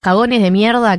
cagones de mierda.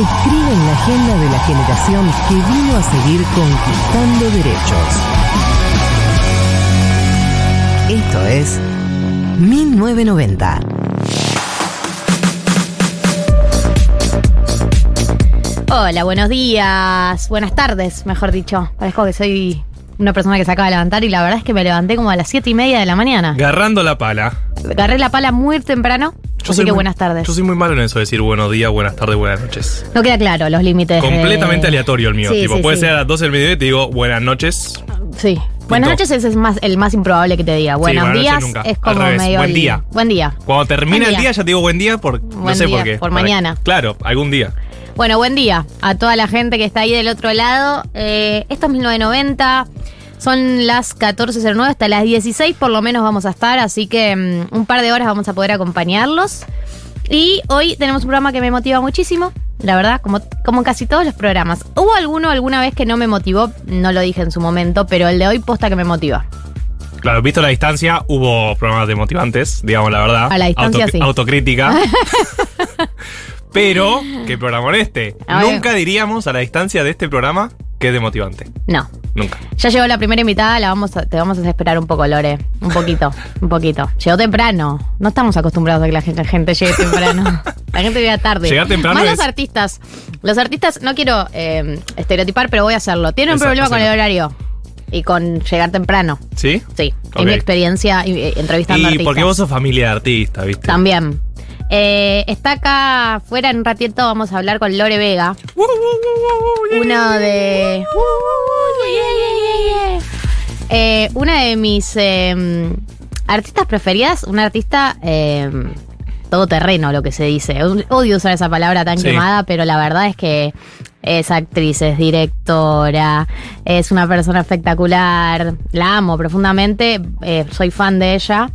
escriben la agenda de la generación que vino a seguir conquistando derechos. Esto es 1990. Hola, buenos días, buenas tardes, mejor dicho. Parezco que soy una persona que se acaba de levantar y la verdad es que me levanté como a las siete y media de la mañana. Agarrando la pala. Agarré la pala muy temprano, así soy que muy- buenas tardes. Yo soy muy malo en eso de decir buenos días, buenas tardes, buenas noches. No queda claro los límites. de- Completamente aleatorio el mío. Sí, tipo, sí, puede sí. ser a las 12 del mediodía y te digo buenas noches. Sí. Buenas noches ese es más, el más improbable que te diga. Buenos días nunca. es como medio. buen el- día. Buen día. Cuando termina el día. ya te digo buen día por no sé día, por qué. por mañana. Claro, algún día. Bueno, buen día a toda la gente que está ahí del otro lado. Eh, esto es 1990. Son las 14.09, hasta las 16 por lo menos vamos a estar, así que mm, un par de horas vamos a poder acompañarlos. Y hoy tenemos un programa que me motiva muchísimo, la verdad, como, como casi todos los programas. Hubo alguno alguna vez que no me motivó, no lo dije en su momento, pero el de hoy posta que me motiva. Claro, visto la distancia, hubo programas demotivantes, digamos la verdad. A la distancia, sí. Autocrítica. Pero, ¿qué programa es este? A ver. Nunca diríamos a la distancia de este programa que es demotivante. No, Nunca. Ya llegó la primera invitada, la vamos a- te vamos a esperar un poco, Lore. Un poquito, un poquito. Llegó temprano. No estamos acostumbrados a que la gente, la gente llegue temprano. La gente llega tarde. Llegar temprano Más es- los artistas. Los artistas, no quiero eh, estereotipar, pero voy a hacerlo. Tienen un Exacto, problema con el hacelo. horario y con llegar temprano. ¿Sí? Sí, Ok. en mi experiencia eh, entrevistando Y artistas. porque vos sos familia de artista, ¿viste? También. Eh, está acá afuera en un ratito, vamos a hablar con Lore Vega. Uno de. Eh, una de mis eh, artistas preferidas, una artista eh, todoterreno, lo que se dice. Odio usar esa palabra tan Sí. quemada, pero la verdad es que es actriz, es directora, es una persona espectacular. La amo profundamente, eh, soy fan de ella.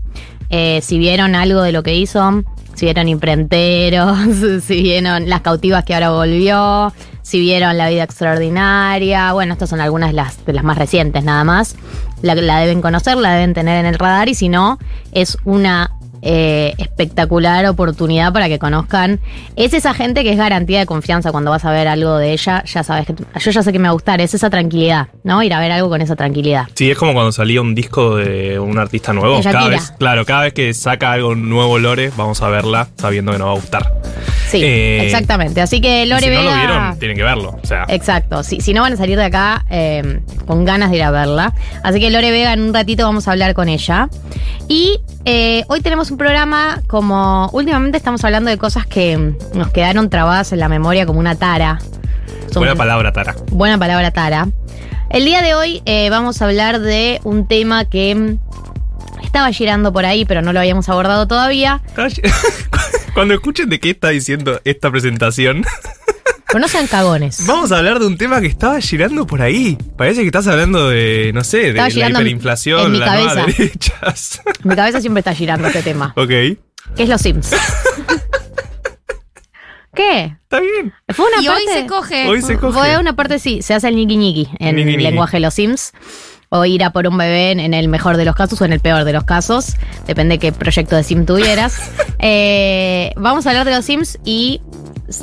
Eh, si vieron algo de lo que hizo, si vieron Imprenteros, si vieron Las Cautivas que ahora volvió, si vieron La Vida Extraordinaria, bueno, estas son algunas de las, de las más recientes nada más. La, la deben conocer, la deben tener en el radar y si no, es una eh, espectacular oportunidad para que conozcan. Es esa gente que es garantía de confianza cuando vas a ver algo de ella, ya sabes que yo ya sé que me va a gustar, es esa tranquilidad, ¿no? Ir a ver algo con esa tranquilidad. Sí, es como cuando salía un disco de un artista nuevo. Cada vez, claro, cada vez que saca algo nuevo Lore, vamos a verla sabiendo que nos va a gustar. Sí, Eh, exactamente. Así que y Lore si no Vega. lo vieron, tienen que verlo. O sea, Exacto, si, si no van a salir de acá eh, con ganas de ir a verla. Así que Lore Vega en un ratito vamos a hablar con ella. Y eh, hoy tenemos un programa como últimamente estamos hablando de cosas que mm, nos quedaron trabadas en la memoria como una tara. Son- buena palabra, Tara. Buena palabra tara. El día de hoy eh, vamos a hablar de un tema que mm, estaba girando por ahí, pero no lo habíamos abordado todavía. Cuando escuchen de qué está diciendo esta presentación, Pero no sean cagones. vamos a hablar de un tema que estaba girando por ahí. Parece que estás hablando de, no sé, de Estaba la hiperinflación, en mi las nuevas cabeza. derechas. Mi cabeza siempre está girando este tema. ok. ¿Qué es los Sims? ¿Qué? Está bien. Fue una Y parte. hoy se coge. Hoy se coge. Fue una parte, sí, se hace el ñiqui ñiqui en el lenguaje de los Sims. O ir a por un bebé en, el mejor de los casos o en el peor de los casos. Depende qué proyecto de Sim tuvieras. Eh, vamos a hablar de los Sims y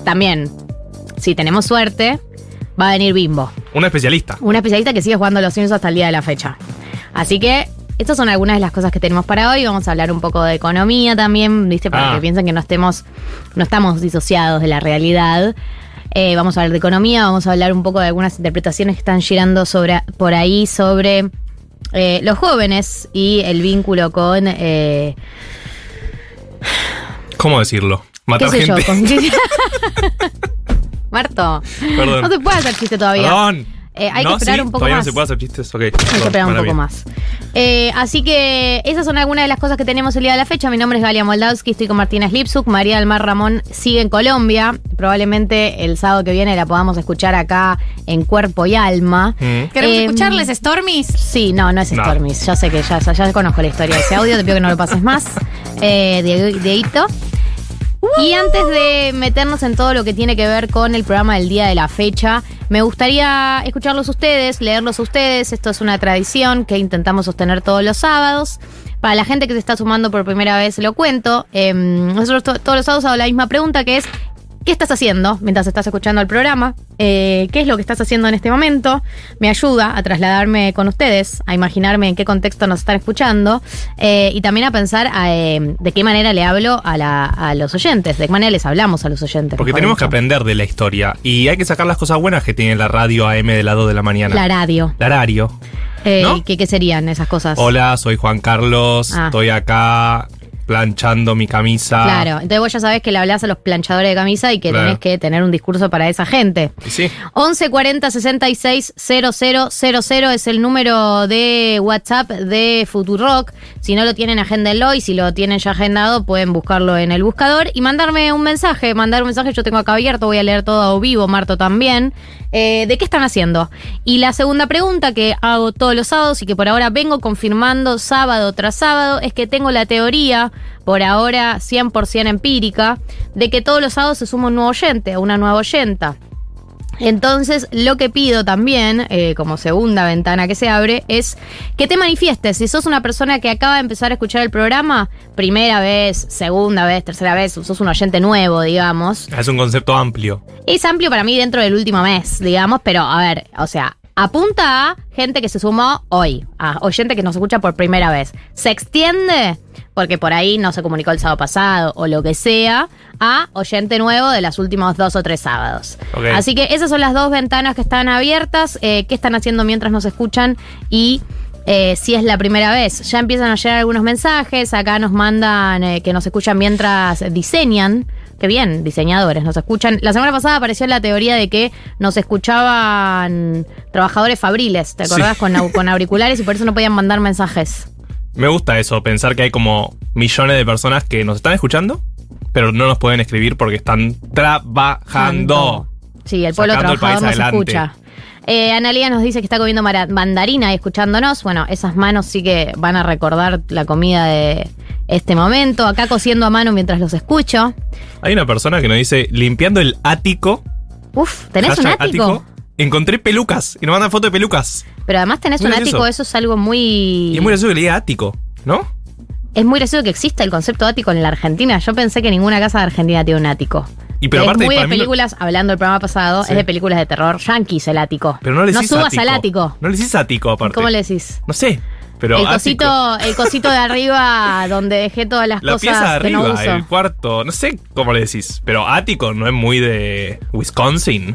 también, si tenemos suerte, va a venir Bimbo. Un especialista. Una especialista que sigue jugando los Sims hasta el día de la fecha. Así que estas son algunas de las cosas que tenemos para hoy. Vamos a hablar un poco de economía también, ¿viste? Para Ah. que piensen que no estemos, no estamos disociados de la realidad. Eh, vamos a hablar de economía, vamos a hablar un poco de algunas interpretaciones que están girando sobre, por ahí sobre eh, los jóvenes y el vínculo con. eh, ¿Cómo decirlo? ¿Qué Matar sé yo? gente. Con... Marto, Perdón. no se puede hacer chiste todavía. Perdón. Eh, hay No, que esperar sí, un poco todavía más. no se puede hacer chistes. Ok. Hay que esperar un poco más. Eh, así que esas son algunas de las cosas que tenemos el día de la fecha. Mi nombre es Galia Moldavsky, estoy con Martina Slipsuk. María del Mar Ramón sigue en Colombia. Probablemente el sábado que viene la podamos escuchar acá en Cuerpo y Alma. Mm. ¿Queremos Eh, escucharles Stormis? Sí, no, no es No. Stormis. Ya sé que ya, ya conozco la historia de ese audio. Te pido que no lo pases más. Eh, Diego- Dieguito. Y antes de meternos en todo lo que tiene que ver con el programa del día de la fecha, me gustaría escucharlos ustedes, leerlos a ustedes. Esto es una tradición que intentamos sostener todos los sábados. Para la gente que se está sumando por primera vez, lo cuento. Em, nosotros to- todos los sábados hago la misma pregunta que es, ¿qué estás haciendo mientras estás escuchando el programa? Eh, ¿Qué es lo que estás haciendo en este momento? Me ayuda a trasladarme con ustedes, a imaginarme en qué contexto nos están escuchando eh, y también a pensar a, eh, de qué manera le hablo a, la- a los oyentes, de qué manera les hablamos a los oyentes. Porque tenemos que aprender de la historia. Y hay que sacar las cosas buenas que tiene la radio AM de las 2 de la mañana. La radio. La radio. ¿No? ¿y ¿qué, qué serían esas cosas? Hola, soy Juan Carlos. Ah. Estoy acá planchando mi camisa. Claro, entonces vos ya sabés que le hablás a los planchadores de camisa y que Claro. tenés que tener un discurso para esa gente. Sí. 11 40 66 000 es el número de WhatsApp de Futurock. Si no lo tienen, agéndenlo y si lo tienen ya agendado, pueden buscarlo en el buscador y mandarme un mensaje. Mandar un mensaje, yo tengo acá abierto, voy a leer todo vivo, Marto también. Eh, ¿De qué están haciendo? Y la segunda pregunta que hago todos los sábados y que por ahora vengo confirmando sábado tras sábado es que tengo la teoría, por ahora 100% empírica, de que todos los sábados se suma un nuevo oyente o una nueva oyenta. Entonces, lo que pido también, eh, como segunda ventana que se abre, es que te manifiestes. Si sos una persona que acaba de empezar a escuchar el programa, primera vez, segunda vez, tercera vez, sos un oyente nuevo, digamos. Es un concepto amplio. Es amplio para mí dentro del último mes, digamos, pero a ver, o sea, apunta a gente que se sumó hoy, a oyente que nos escucha por primera vez. Se extiende, porque por ahí no se comunicó el sábado pasado o lo que sea, a oyente nuevo de los últimos dos o tres sábados. Así que esas son las dos ventanas que están abiertas, eh, qué están haciendo mientras nos escuchan y... eh, si es la primera vez, ya empiezan a llegar algunos mensajes. Acá nos mandan eh, que nos escuchan mientras diseñan. Qué bien, diseñadores, nos escuchan. La semana pasada apareció la teoría de que nos escuchaban trabajadores fabriles, ¿te acordás? Sí. Con, con auriculares y por eso no podían mandar mensajes. Me gusta eso, pensar que hay como millones de personas que nos están escuchando, pero no nos pueden escribir porque están trabajando. Sí, el pueblo Sacando el trabajador nos escucha. Eh, Analia nos dice que está comiendo mandarina y escuchándonos. Bueno, esas manos sí que van a recordar la comida de este momento. Acá cosiendo a mano mientras los escucho. Hay una persona que nos dice, limpiando el ático. Uf, ¿tenés un ático? Encontré pelucas y nos mandan foto de pelucas. Pero además tenés Muy un gracioso. ático, eso es algo muy... Y es muy gracioso que le diga ático, ¿no? Es muy gracioso que exista el concepto de ático en la Argentina. Yo pensé que ninguna casa de Argentina tiene un ático. Y pero es aparte, muy de no- películas, hablando del programa pasado, Sí. es de películas de terror yankees el ático. Pero no le decís subas ático. al ático. No le decís ático, aparte. ¿Cómo le decís? No sé, pero el ático. cosito, el cosito de arriba donde dejé todas las La cosas pieza de que no arriba, uso. el cuarto, no sé cómo le decís, pero ático no es muy de Wisconsin.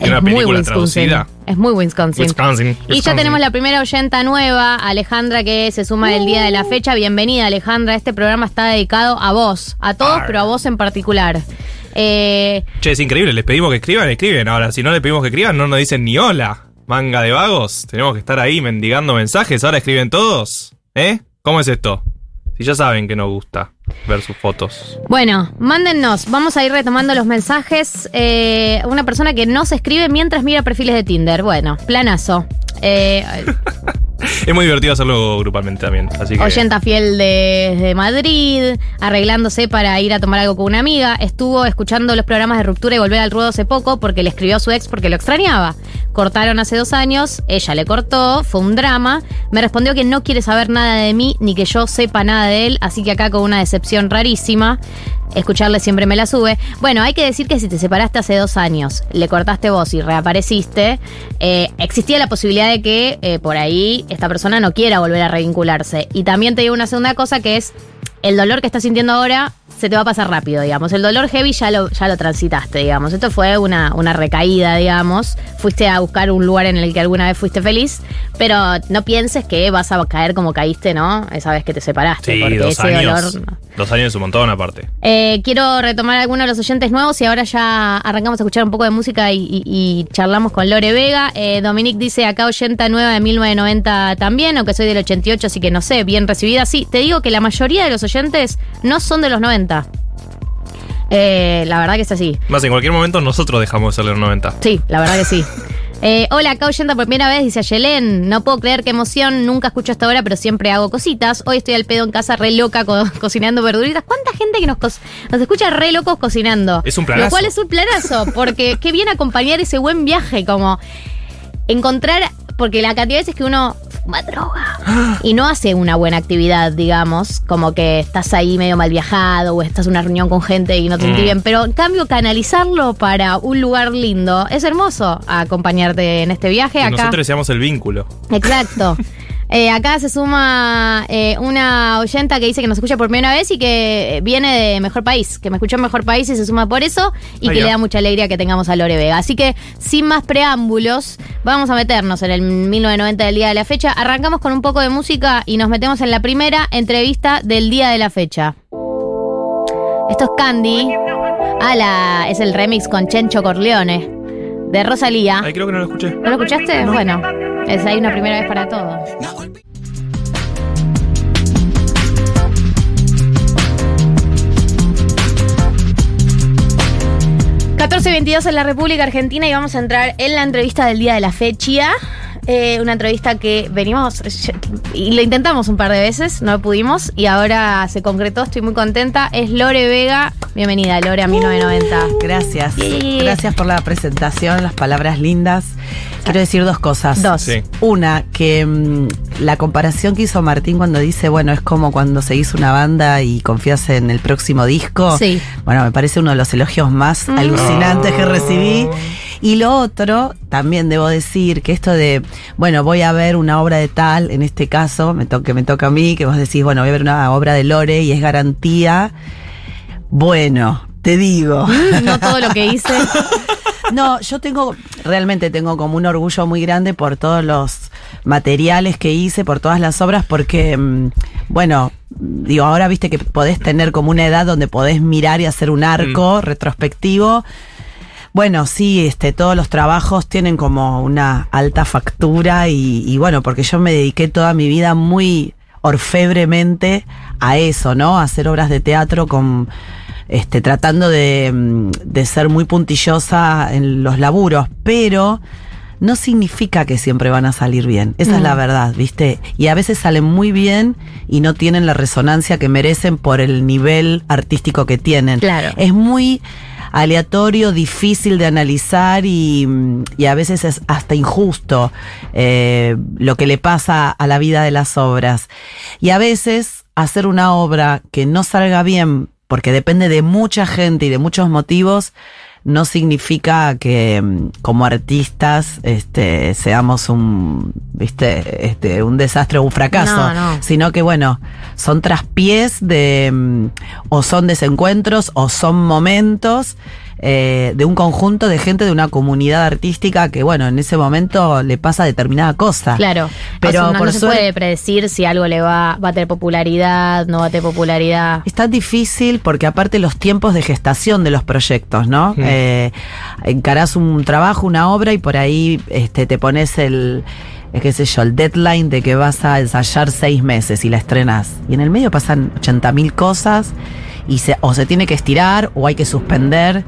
Es una muy película traducida. Es muy Wisconsin. Wisconsin. Y ya tenemos la primera oyenta nueva, Alejandra, que se suma del día de la fecha. Bienvenida, Alejandra. Este programa está dedicado a vos, a todos, pero a vos en particular. Eh, Che, es increíble, les pedimos que escriban, escriben. Ahora, si no les pedimos que escriban, no nos dicen ni hola. Manga de vagos, tenemos que estar ahí mendigando mensajes. Ahora escriben todos. ¿Eh? ¿Cómo es esto? Si ya saben que nos gusta ver sus fotos. bueno, mándennos. Vamos a ir retomando los mensajes. Eh, una persona que no se escribe mientras mira perfiles de Tinder. Bueno, planazo. Eh, Es muy divertido hacerlo grupalmente también. Así que. Oyenta fiel desde Madrid, arreglándose para ir a tomar algo con una amiga. Estuvo escuchando los programas de ruptura y volver al ruedo hace poco porque le escribió a su ex porque lo extrañaba. Cortaron hace dos años, ella le cortó, fue un drama. Me respondió que no quiere saber nada de mí ni que yo sepa nada de él, así que acá con una decepción rarísima. Escucharle siempre me la sube. Bueno, hay que decir que si te separaste hace dos años, le cortaste voz y reapareciste, eh, existía la posibilidad de que eh, por ahí esta persona no quiera volver a revincularse. Y también te digo una segunda cosa que es el dolor que estás sintiendo ahora se te va a pasar rápido, digamos. El dolor heavy ya lo, ya lo transitaste, digamos. Esto fue una, una recaída, digamos. Fuiste a buscar un lugar en el que alguna vez fuiste feliz, pero no pienses que vas a caer como caíste, ¿no? Esa vez que te separaste. Sí, porque dos ese años. dolor. Dos años es un montón aparte. Eh, quiero retomar algunos de los oyentes nuevos y ahora ya arrancamos a escuchar un poco de música y, y- y charlamos con Lore Vega. Eh, Dominique dice acá 80 nueva de 1990 también, aunque soy del 88, así que no sé, bien recibida. Sí, te digo que la mayoría de los oyentes no son de los 90. Eh, la verdad que es así. Más en cualquier momento nosotros dejamos de ser los 90. Sí, la verdad que sí. Eh, hola, acá oyendo por primera vez, dice Ayelén. No puedo creer qué emoción, nunca escucho hasta ahora, pero siempre hago cositas. Hoy estoy al pedo en casa, re loca, co- cocinando verduritas. ¿Cuánta gente que nos, nos escucha re locos cocinando? Es un planazo. Lo cual es un planazo, porque qué bien acompañar ese buen viaje, como encontrar, porque la cantidad de veces que uno fuma droga y no hace una buena actividad, digamos, como que estás ahí medio mal viajado o estás en una reunión con gente y no te sentís Mm. bien, pero en cambio canalizarlo para un lugar lindo es hermoso acompañarte en este viaje Que acá. nosotros deseamos el vínculo. Exacto. Eh, acá se suma eh, una oyenta que dice que nos escucha por primera vez y que viene de Mejor País, que me escuchó en Mejor País y se suma por eso y Ahí que le da mucha alegría que tengamos a Lore Vega. Así que, sin más preámbulos, vamos a meternos en el 1990 del día de la fecha. Arrancamos con un poco de música y nos metemos en la primera entrevista del día de la fecha. Esto es Candy. Ah, la- es el remix con Chencho Corleone de Rosalía. Ay, creo que no lo escuché. ¿No lo escuchaste? Bueno, es ahí una primera vez para todo. ...14.22 en la República Argentina... ...y vamos a entrar en la entrevista del día de la fecha... Eh, una entrevista que venimos y lo intentamos un par de veces, no pudimos y ahora se concretó, estoy muy contenta. Es Lore Vega. Bienvenida, Lore, a 1990. Gracias. Yeah. Gracias por la presentación, las palabras lindas. Quiero decir dos cosas. Dos. Sí. Una, que mm, la comparación que hizo Martín cuando dice, bueno, es como cuando se hizo una banda y confías en el próximo disco. Sí. Bueno, me parece uno de los elogios más Mm. alucinantes que recibí. Y lo otro, también debo decir que esto de, bueno, voy a ver una obra de tal, en este caso, me to- que me toca a mí, que vos decís, bueno, voy a ver una obra de Lore y es garantía. Bueno, te digo. No todo lo que hice. No, yo tengo, realmente tengo como un orgullo muy grande por todos los materiales que hice, por todas las obras, porque, mm, bueno, digo, ahora viste que podés tener como una edad donde podés mirar y hacer un arco retrospectivo. Bueno, sí, este, todos los trabajos tienen como una alta factura y, y bueno, porque yo me dediqué toda mi vida muy orfebremente a eso, ¿no? A hacer obras de teatro con, este, tratando de, mm, de ser muy puntillosa en los laburos, pero no significa que siempre van a salir bien. Esa es la verdad, ¿viste? Y a veces salen muy bien y no tienen la resonancia que merecen por el nivel artístico que tienen. Claro. Es muy aleatorio, difícil de analizar y, mm, y a veces es hasta injusto eh, lo que le pasa a la vida de las obras. Y a veces hacer una obra que no salga bien, porque depende de mucha gente y de muchos motivos, no significa que mm, como artistas este, seamos un, viste, este, un desastre o un fracaso, No, no. sino que bueno, son traspiés de, mm, o son desencuentros, o son momentos eh, de un conjunto de gente de una comunidad artística que bueno, en ese momento le pasa determinada cosa. Claro, Pero no, por no se suerte- puede predecir si algo le va, va a tener popularidad, no va a tener popularidad. Es tan difícil porque aparte los tiempos de gestación de los proyectos, ¿no? Mm. Eh, encarás un trabajo, una obra y por ahí este, te pones el, eh, qué sé yo, el deadline de que vas a ensayar seis meses y la estrenas. Y en el medio pasan 80 mil cosas y se, o se tiene que estirar o hay que suspender.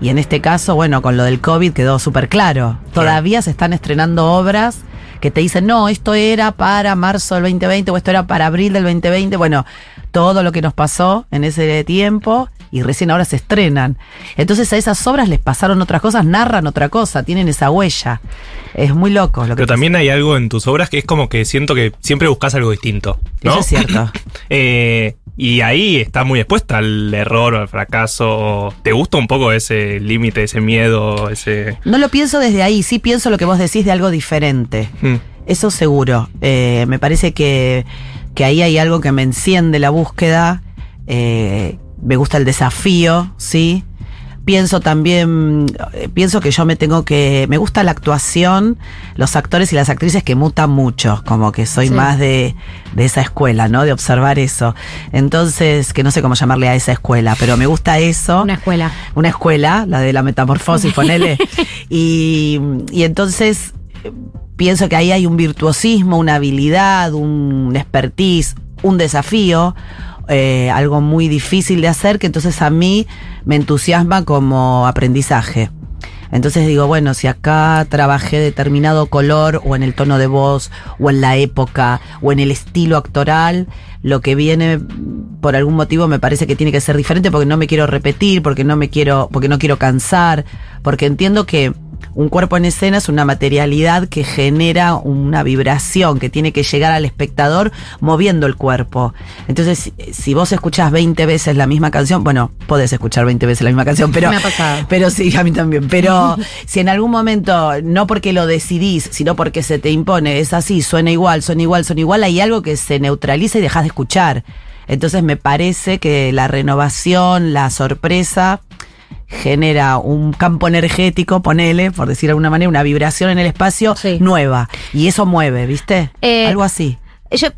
Y en este caso, bueno, con lo del COVID quedó súper claro. Todavía se están estrenando obras que te dicen, no, esto era para marzo del 2020 o esto era para abril del 2020. Bueno, todo lo que nos pasó en ese tiempo y recién ahora se estrenan. Entonces a esas obras les pasaron otras cosas, narran otra cosa, tienen esa huella. Es muy loco lo que Pero también hay algo en tus obras que es como que siento que siempre buscas algo distinto. ¿no? Eso es cierto. Eh, Y ahí está muy expuesta al error o al fracaso. ¿Te gusta un poco ese límite, ese miedo, ese... No lo pienso desde ahí, sí pienso lo que vos decís de algo diferente. Mm. Eso seguro. Eh, me parece que, que ahí hay algo que me enciende la búsqueda. Eh, me gusta el desafío, ¿sí? Pienso también, eh, pienso que yo me tengo que, me gusta la actuación, los actores y las actrices que mutan mucho, como que soy Sí. más de, de esa escuela, ¿no? De observar eso. Entonces, que no sé cómo llamarle a esa escuela, pero me gusta eso Una escuela. una escuela, la de la metamorfosis, ponele. y, y entonces pienso que ahí hay un virtuosismo, una habilidad, un expertise, un desafío, eh, algo muy difícil de hacer, que entonces a mí me entusiasma como aprendizaje. Entonces digo, bueno, si acá trabajé determinado color o en el tono de voz o en la época o en el estilo actoral, lo que viene por algún motivo me parece que tiene que ser diferente porque no me quiero repetir, porque no me quiero, porque no quiero cansar, porque entiendo que un cuerpo en escena es una materialidad que genera una vibración que tiene que llegar al espectador moviendo el cuerpo. Entonces, si, vos escuchás 20 veces la misma canción, bueno, podés escuchar 20 veces la misma canción, pero Me ha pasado. pero sí, a mí también. Pero si en algún momento, no porque lo decidís, sino porque se te impone, es así, suena igual, suena igual, suena igual, hay algo que se neutraliza y dejas de escuchar. Entonces me parece que la renovación, la sorpresa, genera un campo energético, ponele, por decir de alguna manera, una vibración en el espacio nueva. Y eso mueve, ¿viste? Eh, algo así. Yo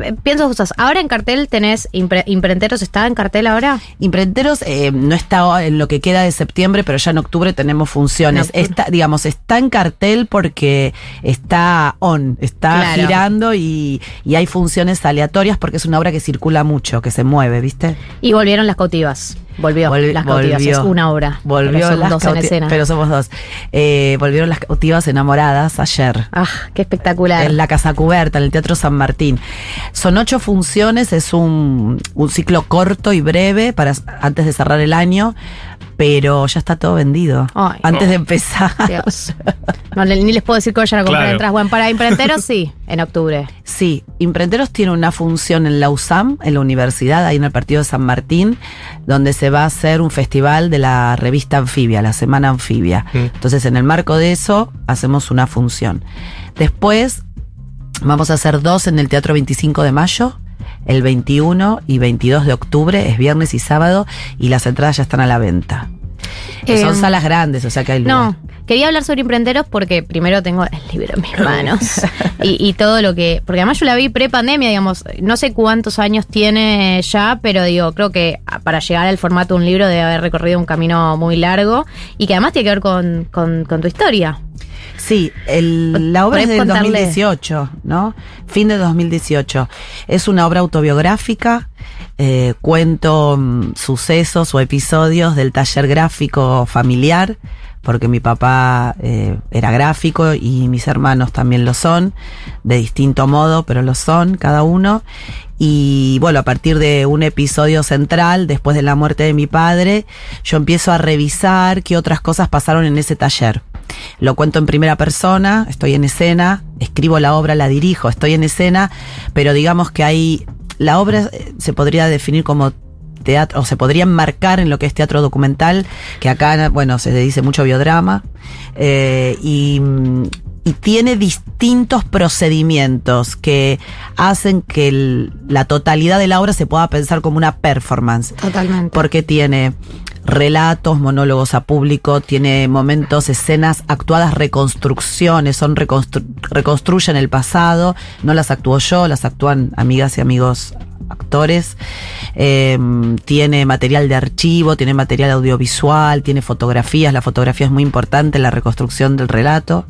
eh, pienso cosas. Ahora en cartel tenés impre- imprenteros, ¿está en cartel ahora? Imprenteros eh, no está en lo que queda de septiembre, pero ya en octubre tenemos funciones. Está, digamos, está en cartel porque está on, está Claro. girando y, y hay funciones aleatorias porque es una obra que circula mucho, que se mueve, ¿viste? Y volvieron las cautivas. Volvió. Vol- las cautivas. volvió. Es una obra. Volvió Pero son las dos en escena. Pero somos dos. Eh, volvieron las cautivas enamoradas ayer. Ah, qué espectacular. En la Casa Cubierta, en el Teatro San Martín. Son ocho funciones, es un, un ciclo corto y breve para antes de cerrar el año, pero ya está todo vendido. Ay. antes de empezar. Dios. No, le- ni les puedo decir que vayan a comprar Claro. entradas. Bueno, para imprenteros sí, en octubre. Sí, Imprenteros tiene una función en la USAM, en la universidad, ahí en el partido de San Martín, donde se va a hacer un festival de la revista Anfibia, la Semana Anfibia. Entonces, en el marco de eso, hacemos una función. Después, vamos a hacer dos en el Teatro 25 de Mayo, el 21 y 22 de octubre, es viernes y sábado, y las entradas ya están a la venta. Que son Em, salas grandes, o sea que hay lugar. No, quería hablar sobre imprenteros porque primero tengo el libro en mis manos y, y todo lo que. Porque además yo la vi pre-pandemia, digamos. No sé cuántos años tiene ya, pero digo, creo que para llegar al formato de un libro debe haber recorrido un camino muy largo y que además tiene que ver con, con- con tu historia. Sí, el- la obra es ¿Podés del contarle? 2018, ¿no? Fin de 2018. Es una obra autobiográfica. Eh, cuento mm, sucesos o episodios del taller gráfico familiar, porque mi papá eh, era gráfico y mis hermanos también lo son, de distinto modo, pero lo son cada uno. Y bueno, a partir de un episodio central, después de la muerte de mi padre, yo empiezo a revisar qué otras cosas pasaron en ese taller. Lo cuento en primera persona, estoy en escena, escribo la obra, la dirijo, estoy en escena, pero digamos que hay, la obra eh, se podría definir como teatro, o se podría enmarcar en lo que es teatro documental, que acá, bueno, se le dice mucho biodrama, eh, y, y tiene distintos procedimientos que hacen que el- la totalidad de la obra se pueda pensar como una performance. Totalmente. Porque tiene relatos, monólogos a público, tiene momentos, escenas actuadas, reconstrucciones, son reconstru- reconstruyen el pasado, no las actúo yo, las actúan amigas y amigos actores, Eh, tiene material de archivo, tiene material audiovisual, tiene fotografías, la fotografía es muy importante en la reconstrucción del relato.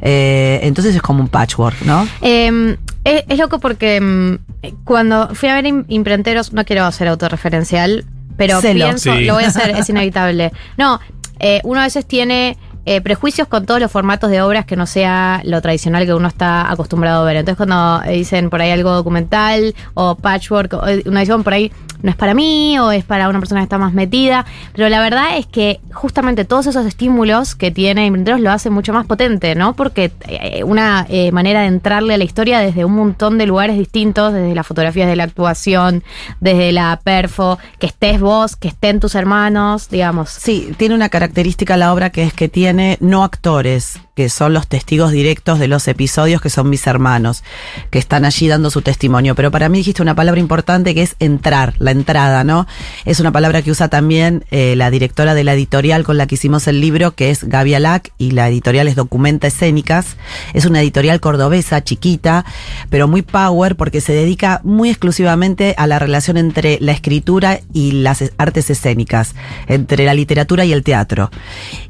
Eh, entonces es como un patchwork, ¿no? Eh, es, es loco porque mm, cuando fui a ver im- imprenteros, no quiero ser autorreferencial, pero pienso, Sí. lo voy a hacer, es inevitable. No, eh, uno a veces tiene eh, prejuicios con todos los formatos de obras que no sea lo tradicional que uno está acostumbrado a ver. Entonces cuando dicen por ahí algo documental o patchwork, o una edición por ahí no es para mí o es para una persona que está más metida, pero la verdad es que justamente todos esos estímulos que tiene Imprenteros lo hacen mucho más potente, ¿no? Porque eh, una eh, manera de entrarle a la historia desde un montón de lugares distintos, desde las fotografías de la actuación, desde la perfo, que estés vos, que estén tus hermanos, digamos. Sí, tiene una característica la obra que es que tiene no actores, que son los testigos directos de los episodios, que son mis hermanos, que están allí dando su testimonio. Pero para mí dijiste una palabra importante que es entrar, la entrada, ¿no? Es una palabra que usa también eh, la directora de la editorial con la que hicimos el libro, que es Gaby Alac, y la editorial es Documenta Escénicas. Es una editorial cordobesa, chiquita, pero muy power, porque se dedica muy exclusivamente a la relación entre la escritura y las artes escénicas, entre la literatura y el teatro.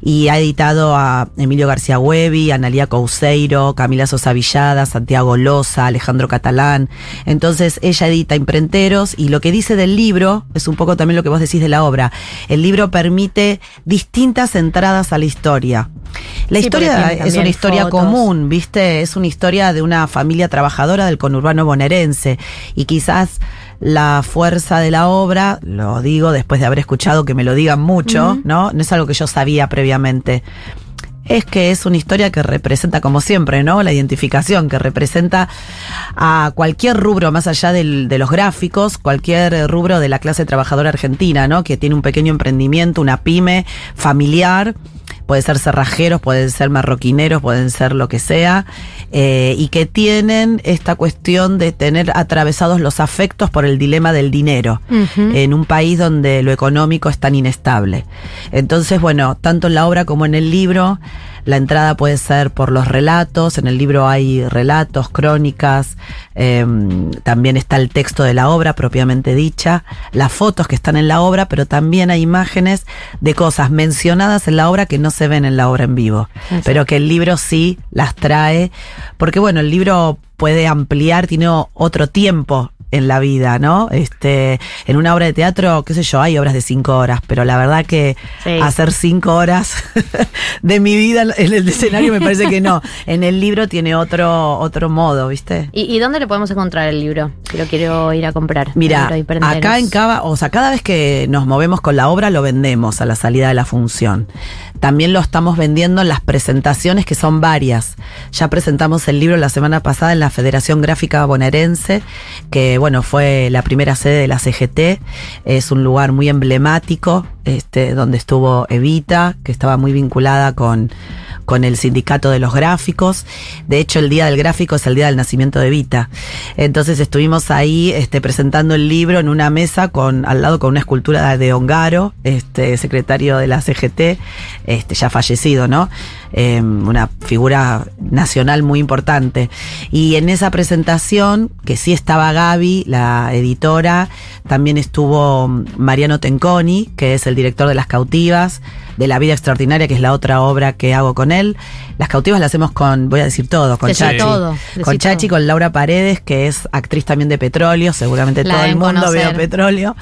Y ha editado a Emilio García Huevi, Analia Couseiro, Camila Sosa Villada, Santiago Loza, Alejandro Catalán. Entonces ella edita imprenteros y lo que dice del libro es un poco también lo que vos decís de la obra. El libro permite distintas entradas a la historia. La Sí, historia es una historia fotos. común, ¿viste? Es una historia de una familia trabajadora del conurbano bonaerense y quizás la fuerza de la obra, lo digo después de haber escuchado que me lo digan mucho. ¿no? No es algo que yo sabía previamente. Es que es una historia que representa, como siempre, ¿no? La identificación, que representa a cualquier rubro más allá de los gráficos, cualquier rubro de la clase trabajadora argentina, ¿no? Que tiene un pequeño emprendimiento, una pyme familiar. Puede ser cerrajeros, pueden ser marroquineros, pueden ser lo que sea, eh, y que tienen esta cuestión de tener atravesados los afectos por el dilema del dinero en un país donde lo económico es tan inestable. Entonces, bueno, tanto en la obra como en el libro, la entrada puede ser por los relatos, en el libro hay relatos, crónicas, em, también está el texto de la obra propiamente dicha, las fotos que están en la obra, pero también hay imágenes de cosas mencionadas en la obra que no se ven en la obra en vivo, Exacto. pero que el libro sí las trae, porque bueno, el libro puede ampliar, tiene otro tiempo en la vida, ¿no? Este, en una obra de teatro, qué sé yo, hay obras de cinco horas, pero la verdad que Sí. hacer cinco horas de mi vida en el escenario me parece que no. En el libro tiene otro, otro modo, ¿viste? ¿Y, y dónde le podemos encontrar el libro? Si lo quiero ir a comprar. Mira, acá en Cava, o sea, cada vez que nos movemos con la obra lo vendemos a la salida de la función. También lo estamos vendiendo en las presentaciones que son varias. Ya presentamos el libro la semana pasada en la Federación Gráfica Bonaerense, que bueno, fue la primera sede de la CGT. Es un lugar muy emblemático, este, donde estuvo Evita, que estaba muy vinculada con, con el sindicato de los gráficos. De hecho, el día del gráfico es el día del nacimiento de Evita. Entonces estuvimos ahí este, presentando el libro en una mesa con al lado con una escultura de Ongaro, este secretario de la CGT, este ya fallecido, ¿no? Eh, una figura nacional muy importante. Y en esa presentación, que sí estaba Gaby, la editora, también estuvo Mariano Tenconi, que es el director de Las Cautivas, de La Vida Extraordinaria, que es la otra obra que hago con él. Las Cautivas las hacemos con, voy a decir todo, con Chachi. todo, con Chachi, todo. con Laura Paredes, que es actriz también de Petróleo, seguramente La todo el mundo conocer. vio Petróleo,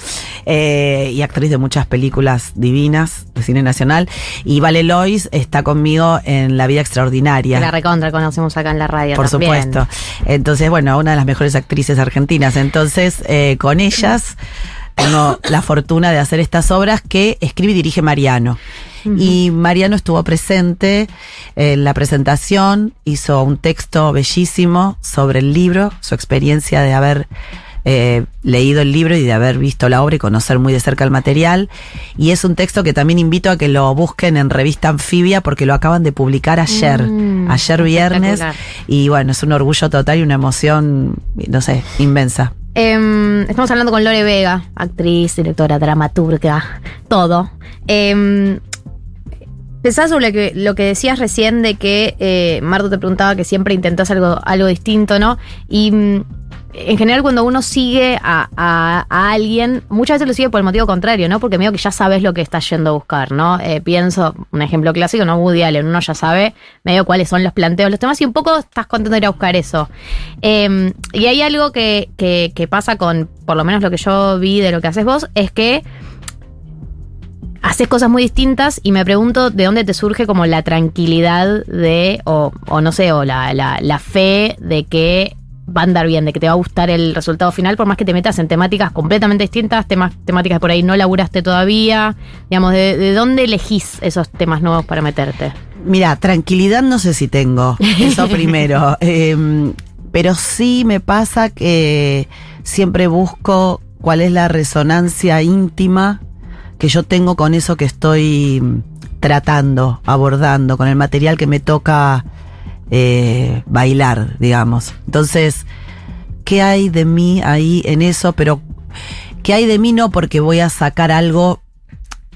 eh, y actriz de muchas películas divinas de cine nacional. Y Vale Lois está conmigo en La Vida Extraordinaria. La recontra conocemos acá en la radio. Por también. supuesto. Entonces, bueno, una de las mejores actrices argentinas. Entonces, eh, con ellas tengo la fortuna de hacer estas obras que escribe y dirige Mariano. Y Mariano estuvo presente en la presentación, hizo un texto bellísimo sobre el libro, su experiencia de haber eh, leído el libro y de haber visto la obra y conocer muy de cerca el material. Y es un texto que también invito a que lo busquen en revista Anfibia porque lo acaban de publicar ayer, Mm, ayer viernes. Y bueno, es un orgullo total y una emoción, no sé, inmensa. Em, estamos hablando con Lore Vega, actriz, directora, dramaturga, todo. Em, pensás sobre lo que, lo que decías recién de que eh, Marto te preguntaba que siempre intentás algo, algo distinto, ¿no? Y mm, en general cuando uno sigue a, a- a alguien, muchas veces lo sigue por el motivo contrario, ¿no? Porque medio que ya sabes lo que estás yendo a buscar, ¿no? Eh, pienso, un ejemplo clásico, ¿no? Woody Allen, uno ya sabe medio cuáles son los planteos, los temas, y un poco estás contento de ir a buscar eso. Eh, y hay algo que, que- que pasa con, por lo menos lo que yo vi de lo que haces vos, es que haces cosas muy distintas y me pregunto de dónde te surge como la tranquilidad de, o, o no sé, o la, la, la fe de que va a andar bien, de que te va a gustar el resultado final, por más que te metas en temáticas completamente distintas, temas, temáticas que por ahí no laburaste todavía. Digamos, ¿de, de dónde elegís esos temas nuevos para meterte? Mira, tranquilidad no sé si tengo, eso primero. Em, pero sí me pasa que siempre busco cuál es la resonancia íntima que yo tengo con eso que estoy tratando, abordando, con el material que me toca eh, bailar, digamos. Entonces, ¿qué hay de mí ahí en eso? Pero, ¿qué hay de mí no porque voy a sacar algo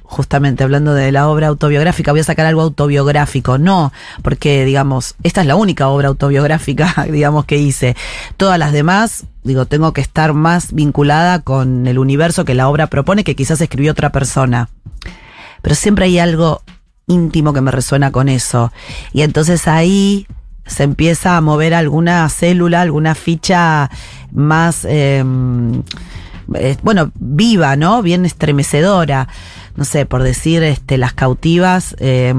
justamente hablando de la obra autobiográfica, voy a sacar algo autobiográfico. No, porque, digamos, esta es la única obra autobiográfica, digamos, que hice. Todas las demás, digo, tengo que estar más vinculada con el universo que la obra propone, que quizás escribió otra persona. Pero siempre hay algo íntimo que me resuena con eso. Y entonces ahí se empieza a mover alguna célula, alguna ficha más, eh, eh, bueno, viva, ¿no? Bien estremecedora no sé, por decir, este, las cautivas, eh,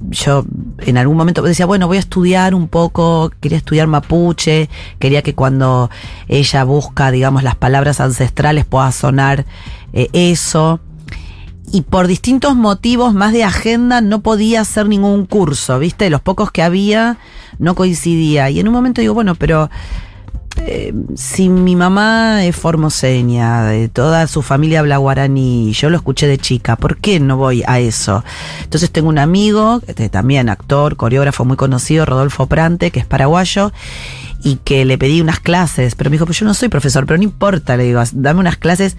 yo en algún momento decía, bueno, voy a estudiar un poco, quería estudiar mapuche, quería que cuando ella busca, digamos, las palabras ancestrales pueda sonar eh, eso. Y por distintos motivos más de agenda no podía hacer ningún curso, ¿viste? Los pocos que había no coincidía. Y en un momento digo, bueno, pero eh, si mi mamá es formoseña, de toda su familia habla guaraní, yo lo escuché de chica, ¿por qué no voy a eso? Entonces tengo un amigo, este, también actor, coreógrafo muy conocido, Rodolfo Prante, que es paraguayo, y que le pedí unas clases, pero me dijo, pues yo no soy profesor, pero no importa, le digo, dame unas clases.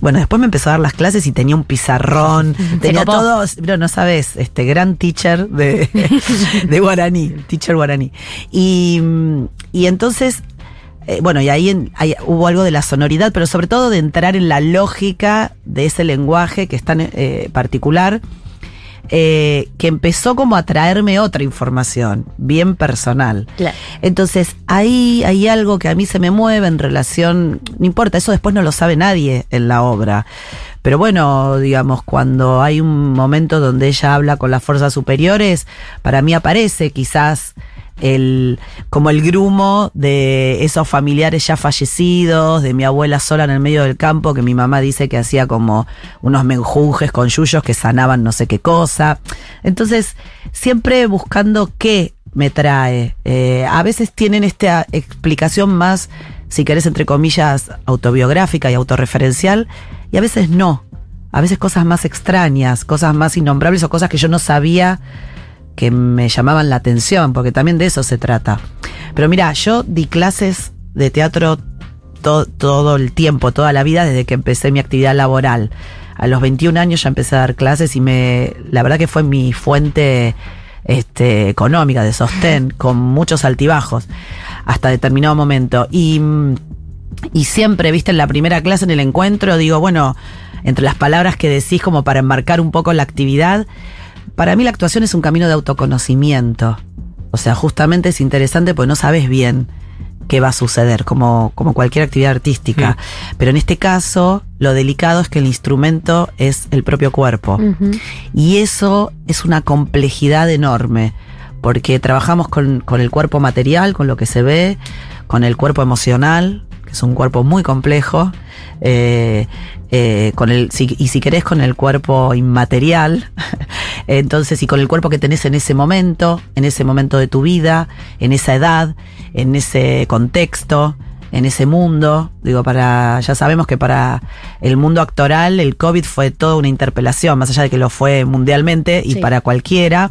bueno, después me empezó a dar las clases y tenía un pizarrón, tenía todo, pero no sabes, este gran teacher de, de guaraní, teacher guaraní. Y, y entonces eh, bueno, y ahí, hubo algo de la sonoridad, pero sobre todo de entrar en la lógica de ese lenguaje que es tan eh, particular, eh, que empezó como a traerme otra información, bien personal. Entonces, ahí hay algo que a mí se me mueve en relación, no importa, eso después no lo sabe nadie en la obra. Pero bueno, digamos, cuando hay un momento donde ella habla con las fuerzas superiores, para mí aparece quizás el, como el grumo de esos familiares ya fallecidos, de mi abuela sola en el medio del campo, que mi mamá dice que hacía como unos menjunjes con yuyos que sanaban no sé qué cosa. Entonces, siempre buscando qué me trae. Eh, a veces tienen esta explicación más, si querés, entre comillas, autobiográfica y autorreferencial, y a veces no. A veces cosas más extrañas, cosas más innombrables o cosas que yo no sabía que me llamaban la atención, porque también de eso se trata. Pero mira, yo di clases de teatro todo el tiempo, toda la vida, desde que empecé mi actividad laboral. A los 21 años ya empecé a dar clases y me, la verdad que fue mi fuente este, económica, de sostén, con muchos altibajos, hasta determinado momento. Y, y siempre, viste, en la primera clase, en el encuentro, digo, bueno, entre las palabras que decís como para enmarcar un poco la actividad, para mí la actuación es un camino de autoconocimiento. O sea, justamente es interesante porque no sabes bien qué va a suceder, como, como cualquier actividad artística. Mm. Pero en este caso, lo delicado es que el instrumento es el propio cuerpo. Y eso es una complejidad enorme, porque trabajamos con, con el cuerpo material, con lo que se ve, con el cuerpo emocional, que es un cuerpo muy complejo, eh, eh, con el, y si querés con el cuerpo inmaterial, entonces y con el cuerpo que tenés en ese momento, en ese momento de tu vida, en esa edad, en ese contexto, en ese mundo, digo, para, ya sabemos que para el mundo actoral el COVID fue toda una interpelación, más allá de que lo fue mundialmente y para cualquiera,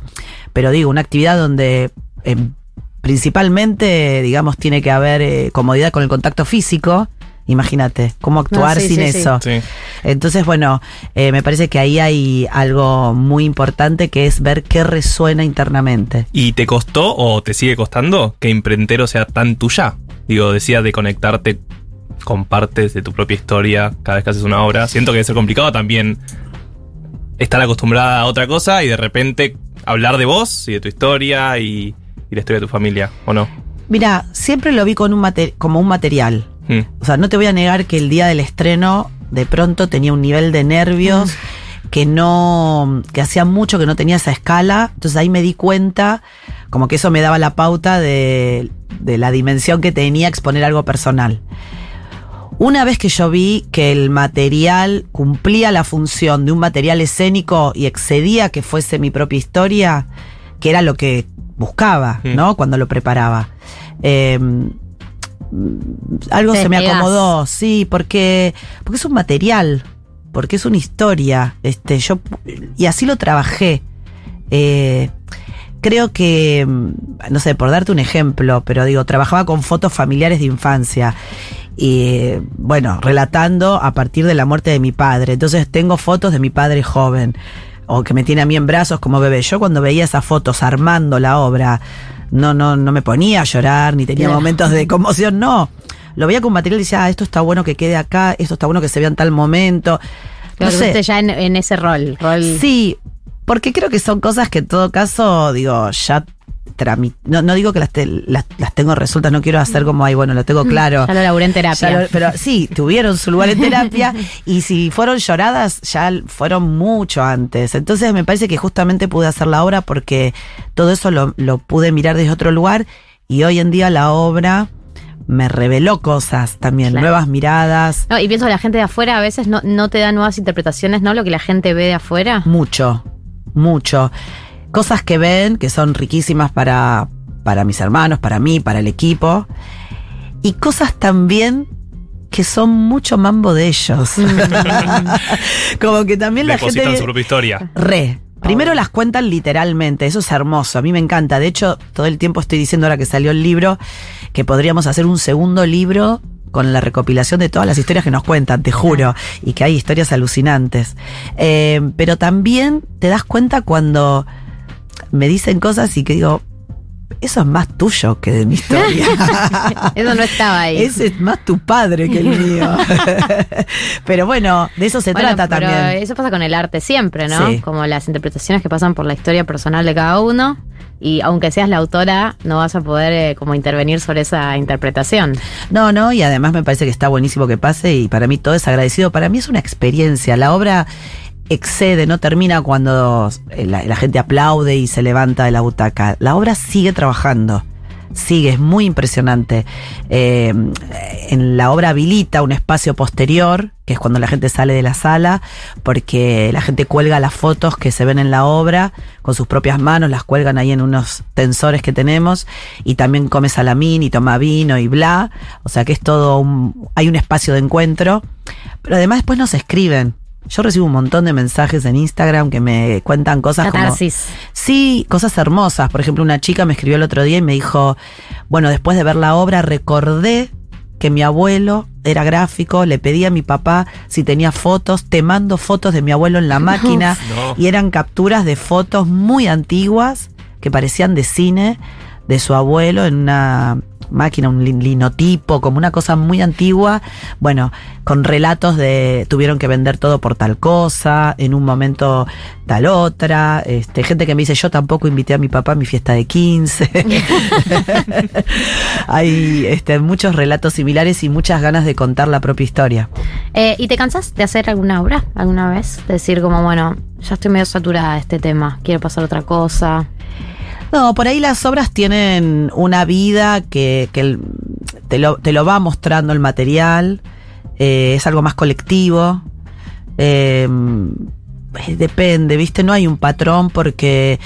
pero digo, una actividad donde eh, principalmente, digamos, tiene que haber comodidad con el contacto físico, Imagínate, cómo actuar sin eso. Entonces, bueno, eh, me parece que ahí hay algo muy importante que es ver qué resuena internamente. ¿Y te costó o te sigue costando que Imprentero sea tan tuya? Digo, decía de conectarte con partes de tu propia historia cada vez que haces una obra. Siento que debe ser complicado también estar acostumbrada a otra cosa y de repente hablar de vos y de tu historia y, y la historia de tu familia, ¿o no? Mira, siempre lo vi con un como un material. Mm. O sea, no te voy a negar que el día del estreno de pronto tenía un nivel de nervios. Mm. que no, que hacía mucho que no tenía esa escala, entonces ahí me di cuenta, como que eso me daba la pauta de, de la dimensión que tenía exponer algo personal. Una vez que yo vi que el material cumplía la función de un material escénico y excedía que fuese mi propia historia, que era lo que buscaba, Mm. ¿no? Cuando lo preparaba. Eh, algo se me acomodó, sí, porque, porque es un material, porque es una historia. Este, yo, y así lo trabajé. Eh, creo que, mm, no sé, por darte un ejemplo, pero digo, trabajaba con fotos familiares de infancia. Y bueno, relatando a partir de la muerte de mi padre. Entonces tengo fotos de mi padre joven, o que me tiene a mí en brazos como bebé. Yo cuando veía esas fotos armando la obra, no, no, no me ponía a llorar, ni tenía momentos de conmoción, no. Lo veía con material y decía, ah, esto está bueno que quede acá, esto está bueno que se vea en tal momento. No que sé. ya en, en ese rol. rol Sí, porque creo que son cosas que en todo caso, digo, ya no, no digo que las, te- las, las tengo resueltas, no quiero hacer como, ay, bueno, lo tengo claro. Ya lo laburé en terapia. Lo- pero sí, tuvieron su lugar en terapia y si fueron lloradas, ya fueron mucho antes. Entonces me parece que justamente pude hacer la obra porque todo eso lo, lo pude mirar desde otro lugar y hoy en día la obra me reveló cosas también, Claro. nuevas miradas, No, y pienso que la gente de afuera a veces no, no te da nuevas interpretaciones, ¿no? Lo que la gente ve de afuera. Mucho, mucho. Cosas que ven que son riquísimas para, para mis hermanos, para mí, para el equipo. Y cosas también que son mucho mambo de ellos. Como que también la Depositan gente... su propia historia. Re. Primero las cuentan literalmente, eso es hermoso, a mí me encanta. De hecho, todo el tiempo estoy diciendo ahora que salió el libro que podríamos hacer un segundo libro con la recopilación de todas las historias que nos cuentan, te juro, y que hay historias alucinantes. Eh, pero también te das cuenta cuando me dicen cosas y que digo, eso es más tuyo que de mi historia. Eso no estaba ahí. Ese es más tu padre que el mío. pero bueno, de eso se Bueno, trata pero también. Eso pasa con el arte siempre, ¿no? Sí. Como las interpretaciones que pasan por la historia personal de cada uno. Y aunque seas la autora, no vas a poder eh, como intervenir sobre esa interpretación. No, no, y además me parece que está buenísimo que pase y para mí todo es agradecido. Para mí es una experiencia. La obra excede, no termina cuando eh, la, gente aplaude y se levanta de la butaca. La obra sigue trabajando. Sigue, es muy impresionante. Eh, en la obra habilita un espacio posterior, que es cuando la gente sale de la sala, porque la gente cuelga las fotos que se ven en la obra con sus propias manos, las cuelgan ahí en unos tensores que tenemos, y también come salamín y toma vino y bla. O sea que es todo un, hay un espacio de encuentro. Pero además después nos escriben. Yo recibo un montón de mensajes en Instagram que me cuentan cosas como... Catarsis. Sí, cosas hermosas. Por ejemplo, una chica me escribió el otro día y me dijo, bueno, después de ver la obra recordé que mi abuelo era gráfico, le pedí a mi papá si tenía fotos, te mando fotos de mi abuelo en la máquina No. y eran capturas de fotos muy antiguas que parecían de cine de su abuelo en una máquina, un lin- linotipo, como una cosa muy antigua, bueno, con relatos de tuvieron que vender todo por tal cosa, en un momento tal otra, este, gente que me dice yo tampoco invité a mi papá a mi fiesta de 15. Hay este, muchos relatos similares y muchas ganas de contar la propia historia. Eh, ¿Y te cansas de hacer alguna obra alguna vez? Decir como, bueno, ya estoy medio saturada de este tema, quiero pasar a otra cosa. No, por ahí las obras tienen una vida que, que te, lo, te lo va mostrando el material, eh, es algo más colectivo. eh, eh, depende, ¿viste? No hay un patrón porque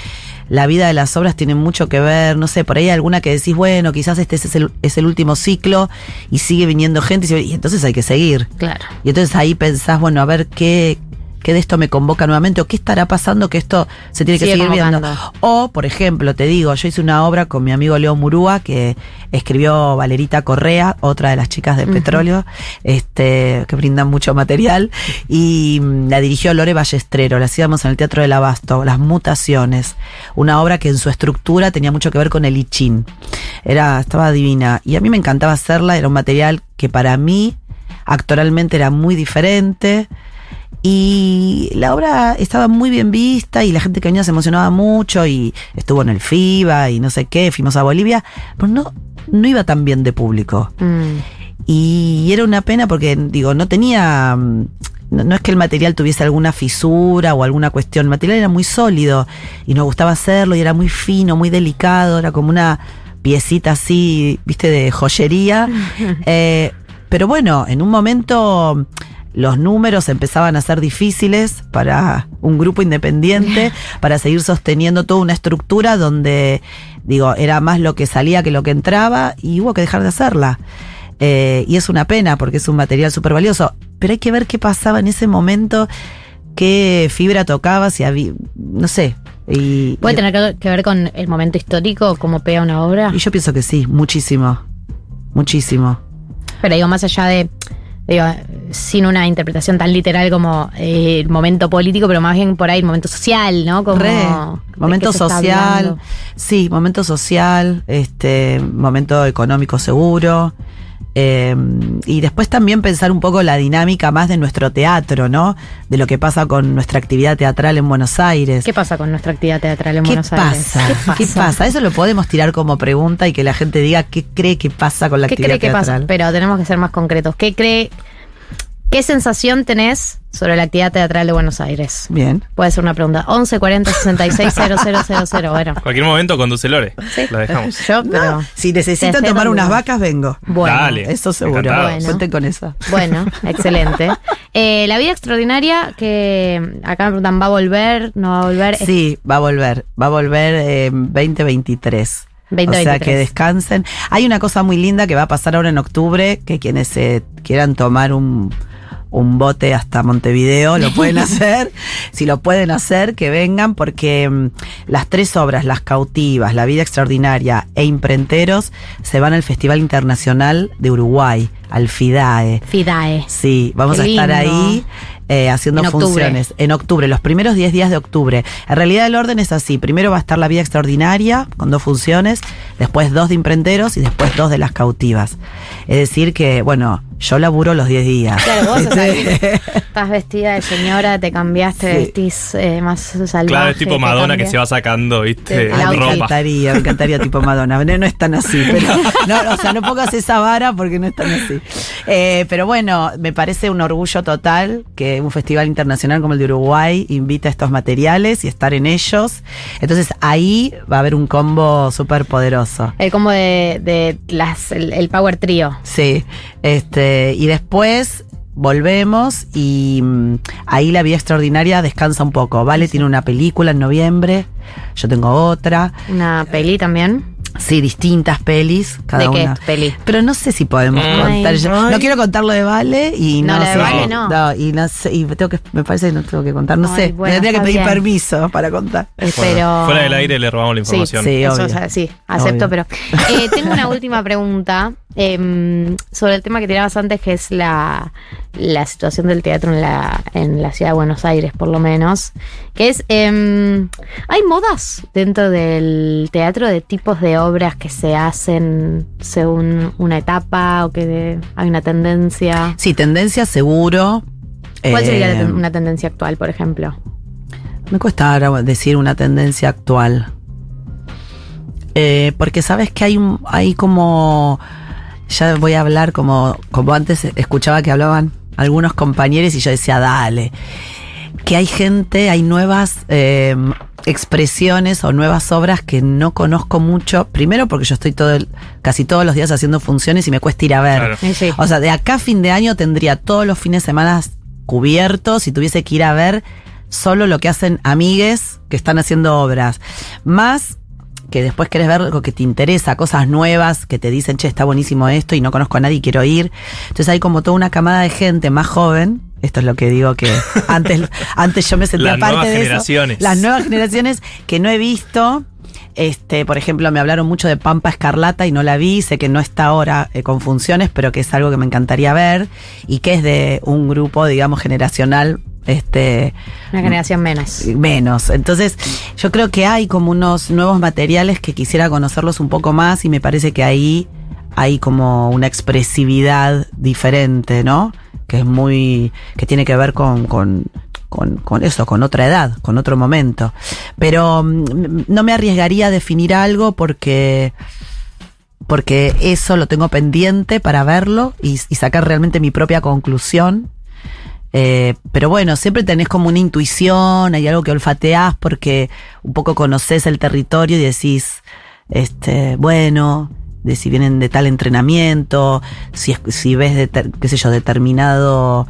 la vida de las obras tiene mucho que ver, no sé, por ahí hay alguna que decís, bueno, quizás este es el, es el último ciclo y sigue viniendo gente y, y entonces hay que seguir. Claro. Y entonces ahí pensás, bueno, a ver qué, qué de esto me convoca nuevamente o qué estará pasando que esto se tiene que Sigue seguir viendo. O, por ejemplo, te digo, yo hice una obra con mi amigo Leo Murúa que escribió Valerita Correa, otra de las chicas de Petróleo, este, que brindan mucho material, y mm, la dirigió Lore Ballestrero, la hacíamos en el Teatro del Abasto, Las Mutaciones, una obra que en su estructura tenía mucho que ver con el I Ching. Era, estaba divina. Y a mí me encantaba hacerla, era un material que para mí actoralmente era muy diferente. Y la obra estaba muy bien vista y la gente que venía se emocionaba mucho y estuvo en el FIBA y no sé qué, fuimos a Bolivia, pero no, no iba tan bien de público. Mm. Y era una pena porque, digo, no tenía mm, no, no es que el material tuviese alguna fisura o alguna cuestión, el material era muy sólido y nos gustaba hacerlo y era muy fino, muy delicado, era como una piecita así, viste, de joyería. Eh, pero bueno, en un momento los números empezaban a ser difíciles para un grupo independiente, para seguir sosteniendo toda una estructura donde, digo, era más lo que salía que lo que entraba y hubo que dejar de hacerla. Eh, y es una pena porque es un material súper valioso. Pero hay que ver qué pasaba en ese momento, qué fibra tocaba, si había, no sé. Y, ¿Puede tener que ver con el momento histórico, cómo pega una obra? y yo pienso que sí, muchísimo. Muchísimo. Pero digo, más allá de, digo, sin una interpretación tan literal como eh, el momento político, pero más bien por ahí el momento social, ¿no? Como Re. Momento social, sí, momento social, este, momento económico seguro. Eh, y después también pensar un poco la dinámica más de nuestro teatro, ¿no? De lo que pasa con nuestra actividad teatral en Buenos Aires. ¿Qué pasa con nuestra actividad teatral en ¿Qué Buenos Aires? pasa? ¿Qué pasa? Eso lo podemos tirar como pregunta y que la gente diga qué cree que pasa con la ¿Qué actividad cree que pasa? teatral. Pero tenemos que ser más concretos. ¿Qué cree, qué sensación tenés sobre la actividad teatral de Buenos Aires? Bien. Puede ser una pregunta. 11 40 66 000. Bueno. Cualquier momento conduce Lore. Sí. La dejamos. Yo, pero. Si necesitan tomar unas va. vacas, vengo. Bueno. Dale. Eso seguro. Bueno. Cuenten con eso. Bueno, excelente. Eh, la vida extraordinaria, que acá me preguntan, ¿va a volver? ¿No va a volver? Sí, va a volver. Va a volver en 2023. O sea 2023. que descansen. Hay una cosa muy linda que va a pasar ahora en octubre, que quienes eh, quieran tomar un, un bote hasta Montevideo lo pueden hacer. si lo pueden hacer, que vengan, porque mm, las tres obras, Las Cautivas, La Vida Extraordinaria e Imprenteros, se van al Festival Internacional de Uruguay, al FIDAE. Fidae. Sí, vamos Qué a estar lindo. ahí eh, haciendo En funciones en octubre, los primeros 10 días de octubre. En realidad el orden es así, primero va a estar la vida extraordinaria con dos funciones, después dos de imprenteros y después dos de las cautivas. Es decir que, bueno, yo laburo los 10 días. Claro, vos ¿Viste? estás, estás vestida de señora, te cambiaste, Sí. vestís eh, más salvaje. Claro, es tipo Madonna que se va sacando, ¿viste? El Ay, me. Ropa. encantaría, me encantaría tipo Madonna. No, no es tan así, pero no, o sea, no pongas esa vara porque no es tan así. Eh, pero bueno, me parece un orgullo total que un festival internacional como el de Uruguay invita a estos materiales y estar en ellos. Entonces ahí va a haber un combo súper poderoso. El combo de, de las, el, el Power Trio. Sí, este, y después volvemos y mm, ahí la vida extraordinaria descansa un poco. Vale tiene una película en noviembre, yo tengo otra. Una peli también. Sí, distintas pelis, cada ¿De qué una. peli? Pero no sé si podemos Ay, contar. Ay. no quiero contar lo de Vale y No, no, de sé. Vale no. y no sé, y tengo que, me parece que no tengo que contar, no Ay, sé. bueno, me tendría que pedir bien. permiso para contar. Eh, Bueno, pero. Fuera del aire le robamos la Sí, información. sí. Eso, obvio. o sea, sí, acepto, Obvio. pero eh, tengo una última pregunta em, sobre el tema que tirabas antes, que es la, la situación del teatro en la, en la ciudad de Buenos Aires, por lo menos, que es, em, ¿hay modas dentro del teatro de tipos de obras que se hacen según una etapa o que de- hay una tendencia? Sí, tendencia seguro. ¿Cuál sería Eh, una tendencia actual, por ejemplo? Me cuesta ahora decir una tendencia actual. Eh, porque sabes que hay, hay como. Ya voy a hablar como, como antes escuchaba que hablaban algunos compañeros y yo decía, dale. Que hay gente, hay nuevas eh, expresiones o nuevas obras que no conozco mucho. Primero porque yo estoy todo el- casi todos los días haciendo funciones y me cuesta ir a ver. Claro. Sí, sí. O sea, de acá a fin de año tendría todos los fines de semana cubiertos y tuviese que ir a ver solo lo que hacen amigues que están haciendo obras. Más que después querés ver algo que te interesa, cosas nuevas que te dicen, che, está buenísimo esto y no conozco a nadie y quiero ir. Entonces hay como toda una camada de gente más joven. Esto es lo que digo que antes, antes yo me sentía Las parte nuevas de eso. generaciones. Las nuevas generaciones que no he visto. Este, por ejemplo, me hablaron mucho de Pampa Escarlata y no la vi. Sé que no está ahora eh, con funciones, pero que es algo que me encantaría ver y que es de un grupo, digamos, generacional. Este, Una generación menos. menos. Entonces, yo creo que hay como unos nuevos materiales que quisiera conocerlos un poco más y me parece que ahí hay como una expresividad diferente, ¿no? Que es muy, que tiene que ver con, con, con, con eso, con otra edad, con otro momento. Pero mm, no me arriesgaría a definir algo porque porque eso lo tengo pendiente para verlo y, y sacar realmente mi propia conclusión. Eh, pero bueno, siempre tenés como una intuición, hay algo que olfateás porque un poco conoces el territorio y decís, este, bueno, de si vienen de tal entrenamiento, si, si ves, de, qué sé yo, determinado,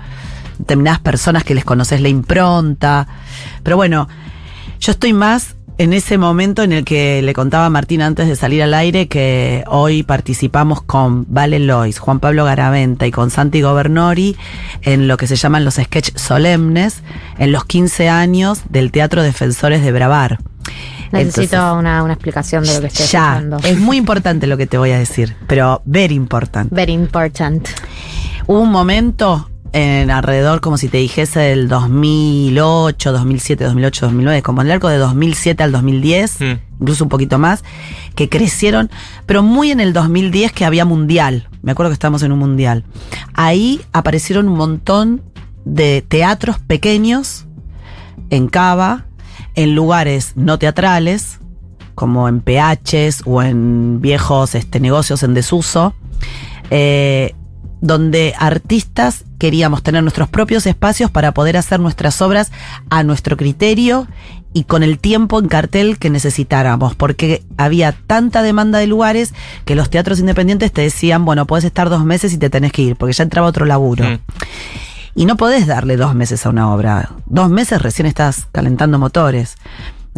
determinadas personas que les conoces la impronta. Pero bueno, yo estoy más en ese momento en el que le contaba a Martín antes de salir al aire que hoy participamos con Vale Lois, Juan Pablo Garaventa y con Santi Governori en lo que se llaman los sketch solemnes en los 15 años del Teatro Defensores de Bravar. Necesito Entonces, una, una explicación de lo que estoy ya, es muy importante lo que te voy a decir, pero very important. Very important. Hubo un momento en alrededor, como si te dijese, del 2008, 2007, 2008, 2009, como en el arco de 2007 al 2010, Mm. incluso un poquito más, que crecieron, pero muy en el 2010 que había mundial. Me acuerdo que estábamos en un mundial. Ahí aparecieron un montón de teatros pequeños en Cava, en lugares no teatrales, como en PHs o en viejos este, negocios en desuso, eh, donde artistas queríamos tener nuestros propios espacios para poder hacer nuestras obras a nuestro criterio y con el tiempo en cartel que necesitáramos, porque había tanta demanda de lugares que los teatros independientes te decían, bueno, puedes estar dos meses y te tenés que ir, porque ya entraba otro laburo. Mm. Y no podés darle dos meses a una obra. Dos meses recién estás calentando motores.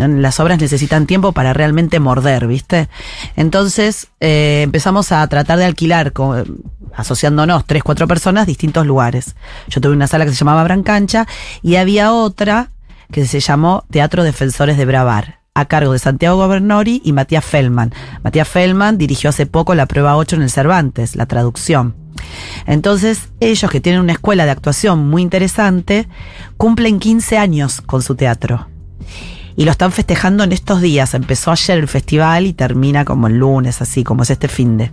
Las obras necesitan tiempo para realmente morder, ¿viste? Entonces eh, empezamos a tratar de alquilar, co- asociándonos tres, cuatro personas, distintos lugares. Yo tuve una sala que se llamaba Brancancha y había otra que se llamó Teatro Defensores de Bravar, a cargo de Santiago Governori y Matías Feldman. Matías Feldman dirigió hace poco la prueba 8 en el Cervantes, la traducción. Entonces, ellos que tienen una escuela de actuación muy interesante, cumplen 15 años con su teatro. Y lo están festejando en estos días. Empezó ayer el festival y termina como el lunes, así como es este fin de.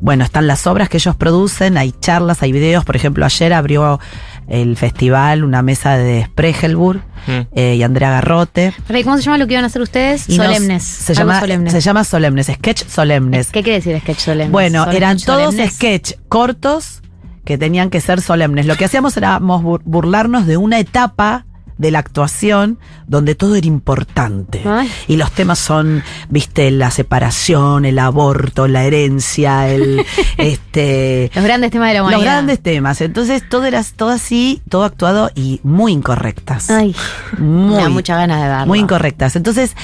Bueno, están las obras que ellos producen, hay charlas, hay videos. Por ejemplo, ayer abrió el festival una mesa de Spregelburg Mm. eh, y Andrea Garrote. Pero, ¿y ¿Cómo se llama lo que iban a hacer ustedes? Solemnes. se, llama, solemnes. se llama Solemnes, Sketch Solemnes. ¿Qué quiere decir sketch solemnes? Bueno, ¿Son eran todos solemnes? sketch cortos que tenían que ser solemnes. Lo que hacíamos era bur- burlarnos de una etapa de la actuación donde todo era importante. Ay. Y los temas son, viste, la separación, el aborto, la herencia, el este Los grandes temas de la humanidad. los grandes temas. Entonces todo era todo así, todo actuado y muy incorrectas. Ay, muy, me muchas ganas de verlo. muy incorrectas. Entonces,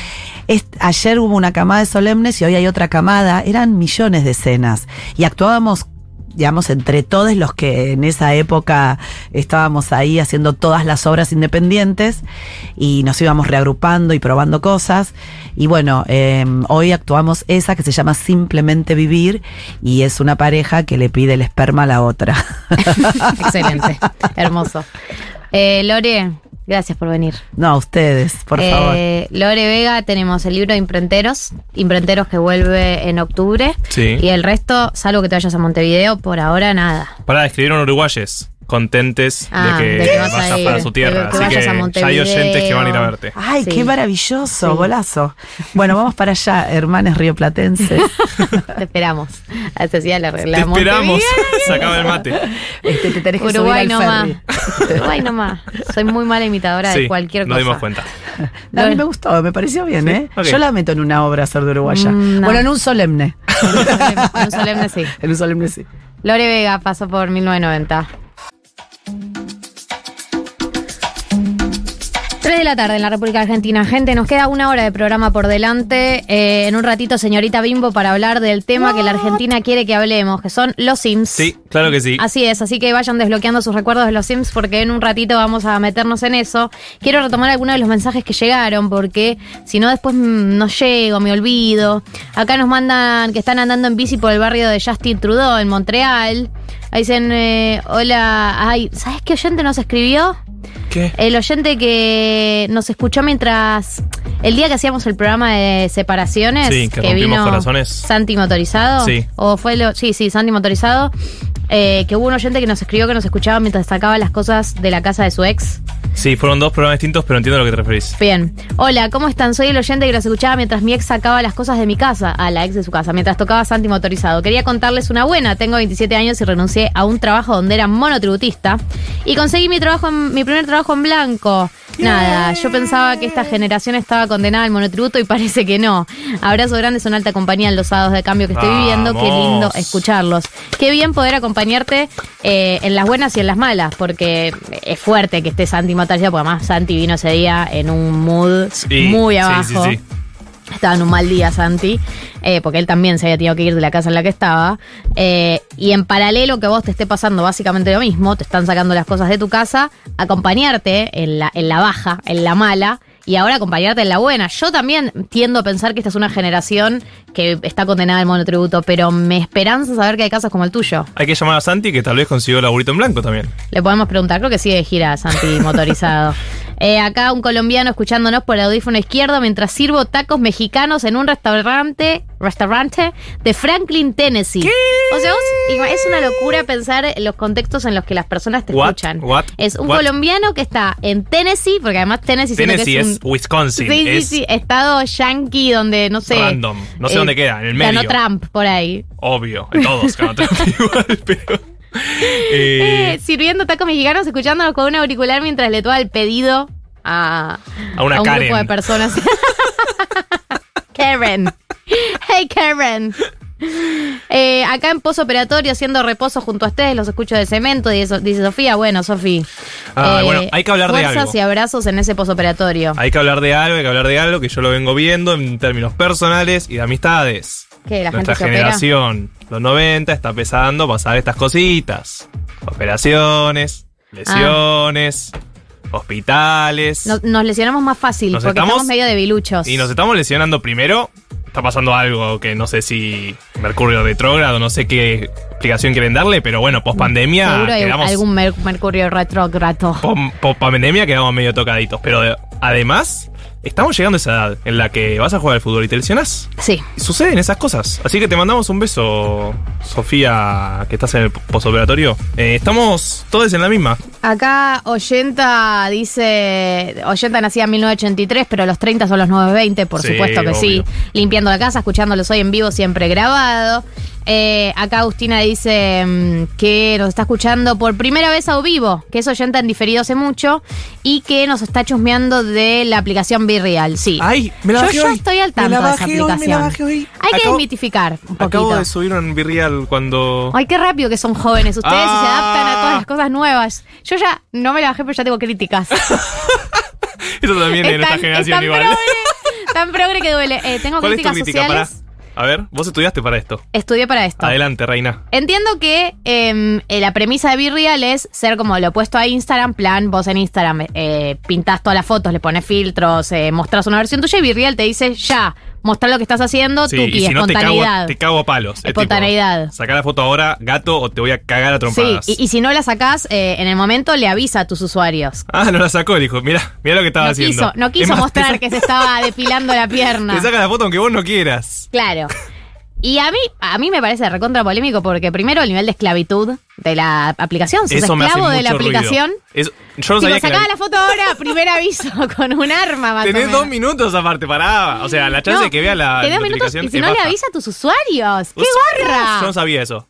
es- ayer hubo una camada de solemnes y hoy hay otra camada. Eran millones de escenas. Y actuábamos, digamos, entre todos los que en esa época estábamos ahí haciendo todas las obras independientes y nos íbamos reagrupando y probando cosas. Y bueno, eh, hoy actuamos esa que se llama Simplemente Vivir y es una pareja que le pide el esperma a la otra. Excelente. Hermoso. Eh, Lore, gracias por venir. no, a ustedes, por favor. Eh, Lore Vega, tenemos el libro de Imprenteros, Imprenteros que vuelve en octubre. Sí. Y el resto, salvo que te vayas a Montevideo, por ahora nada. Para escribir un uruguayes contentes Ah, de que, de que vas a vayas ir, para su tierra. que Así que a ya hay oyentes que van a ir a verte. Ay, Sí. qué maravilloso, Sí. golazo. Bueno, vamos para allá, hermanes rioplatenses. Te esperamos. Así hacía la, la Te esperamos. Se acaba el mate. Este, te tenés que Uruguay subir al nomás. ferry. Uruguay nomás. Soy muy mala imitadora de cualquier nos cosa. dimos cuenta. A mí me gustó, me pareció bien, ¿eh? Yo la meto en una obra ser de uruguaya. Mm, no. Bueno, en un solemne. En un solemne sí. En un solemne sí. Lore Vega pasó por 1990. 3 de la tarde en la República Argentina. Gente, nos queda una hora de programa por delante. Eh, en un ratito, señorita Bimbo, para hablar del tema que la Argentina quiere que hablemos, que son los Sims. Sí, claro que sí. Así es, así que vayan desbloqueando sus recuerdos de los Sims porque en un ratito vamos a meternos en eso. Quiero retomar algunos de los mensajes que llegaron porque si no después mm, no llego, me olvido. Acá nos mandan que están andando en bici por el barrio de Justin Trudeau en Montreal. Ahí dicen, eh, hola, ay, ¿sabes qué oyente nos escribió? ¿Qué? El oyente que nos escuchó mientras. El día que hacíamos el programa de separaciones. Sí, que rompimos corazones. Santi Motorizado. Sí. O fue lo. Sí, sí, Santi Motorizado. eh, que hubo un oyente que nos escribió que nos escuchaba mientras sacaba las cosas de la casa de su ex. Sí, fueron dos programas distintos, pero entiendo a lo que te referís. Bien. Hola, ¿cómo están? Soy el oyente que los escuchaba mientras mi ex sacaba las cosas de mi casa, a la ex de su casa, mientras tocaba Santi motorizado. Quería contarles una buena. Tengo 27 años y renuncié a un trabajo donde era monotributista y conseguí mi trabajo mi primer trabajo en blanco. Nada, yo pensaba que esta generación estaba condenada al monotributo y parece que no. Abrazo grande, son alta compañía en los sábados de cambio que estoy viviendo. Qué lindo escucharlos. Qué bien poder acompañarte eh, en las buenas y en las malas, porque es fuerte que esté Santi motorizado, porque además Santi vino ese día en un mood Sí, muy sí, abajo. sí, sí. Estaba en un mal día, Santi, eh, porque él también se había tenido que ir de la casa en la que estaba. Eh, y en paralelo que vos te esté pasando básicamente lo mismo, te están sacando las cosas de tu casa, acompañarte en la, en la baja, en la mala, y ahora acompañarte en la buena. Yo también tiendo a pensar que esta es una generación que está condenada al monotributo, pero me esperanza saber que hay casos como el tuyo. Hay que llamar a Santi, que tal vez consiguió el laburito en blanco también. Le podemos preguntar, creo que sigue de gira Santi motorizado. Eh, acá un colombiano escuchándonos por el audífono izquierdo mientras sirvo tacos mexicanos en un restaurante restaurante de Franklin, Tennessee. O sea, vos- es una locura pensar en los contextos en los que las personas te What? escuchan. What? Es un What? colombiano que está en Tennessee, porque además Tennessee, Tennessee que es, es, un Wisconsin. Sí, es sí, estado yankee donde no sé. random. No sé eh, dónde queda, en el Ganó medio. Trump por ahí. Obvio, en todos ganó Trump igual, pero. Eh, eh, sirviendo tacos mexicanos, escuchándonos con un auricular mientras le toca el pedido a, A una un Karen. grupo de personas. Karen. Hey, Karen. Eh, acá en pozo operatorio haciendo reposo junto a ustedes, los escucho de cemento, dice, dice Sofía. Bueno, Sofi. Ah, bueno, hay que hablar de algo. y abrazos en ese pozo operatorio. hay que hablar de algo, hay que hablar de algo que yo lo vengo viendo en términos personales y de amistades. Que la gente Nuestra opera. generación, los 90, está empezando a pasar estas cositas. Operaciones, lesiones, hospitales. Nos, nos lesionamos más fácil Nos porque estamos- estamos medio debiluchos. Y nos estamos lesionando primero. Está pasando algo que no sé si Mercurio retrógrado, no sé qué explicación quieren darle, pero bueno, post pandemia Seguro hay quedamos. algún mer- mercurio retrógrado. Post pandemia quedamos medio tocaditos. Pero de- además, estamos llegando a esa edad en la que vas a jugar al fútbol y te lesionás. Sí. Suceden esas cosas. Así que te mandamos un beso, Sofía, que estás en el posoperatorio. Eh, estamos todos en la misma. Acá Oyenta dice, Oyenta nacía en 1983, pero los 30 son los 920, por Sí, supuesto que sí. Limpiando la casa, escuchándolos hoy en vivo, siempre grabado. Eh, acá Agustina dice mm, que nos está escuchando por primera vez a vivo, que es Oyenta en diferido hace mucho, y que nos está chusmeando de la aplicación Virreal. Sí. Ay, me la Yo ya hoy. estoy al Me tanto de esa bajé hoy, me la aplicación. bajé hoy. Hay que desmitificar un poquito. Acabo de subir un Virreal cuando. Ay, qué rápido que son jóvenes ustedes y se Ah. adaptan a todas las cosas nuevas. Yo ya no me la bajé, pero ya tengo críticas. Eso también en esta tan- generación tan igual. Progre, tan progre que duele. Eh, tengo ¿Cuál es tu críticas crítica? Sociales. A ver, vos estudiaste para esto. Estudié para esto. Adelante, reina. Entiendo que em, eh, la premisa de Virreal es ser como lo opuesto a Instagram, plan, vos en Instagram eh, pintás todas las fotos, le pones filtros, eh, mostrás una versión tuya y Virreal te dice ya, mostrar lo que estás haciendo, Sí, tuki, y si no te cago, te cago a palos. Es Espontaneidad. Saca la foto ahora, gato, o te voy a cagar a Sí, trompadas. y, y si no la sacás, eh, en el momento le avisa a tus usuarios. Ah, no la sacó, dijo. Mira, mira lo que estaba No haciendo. quiso, no quiso mostrar que se estaba depilando la pierna. Te saca la foto aunque vos no quieras. Claro. Y a mí, a mí me parece recontra polémico porque primero el nivel de esclavitud de la aplicación, sos Eso esclavo de la ruido. aplicación. Yo no Tipo, sabía que sacaba la- la foto ahora, primer aviso, con un arma más o Tenés menos. dos minutos aparte, pará. O sea, la chance No, de que vea la tenés dos minutos y si no le avisa a tus usuarios. ¡Qué Yo gorra! no sabía eso.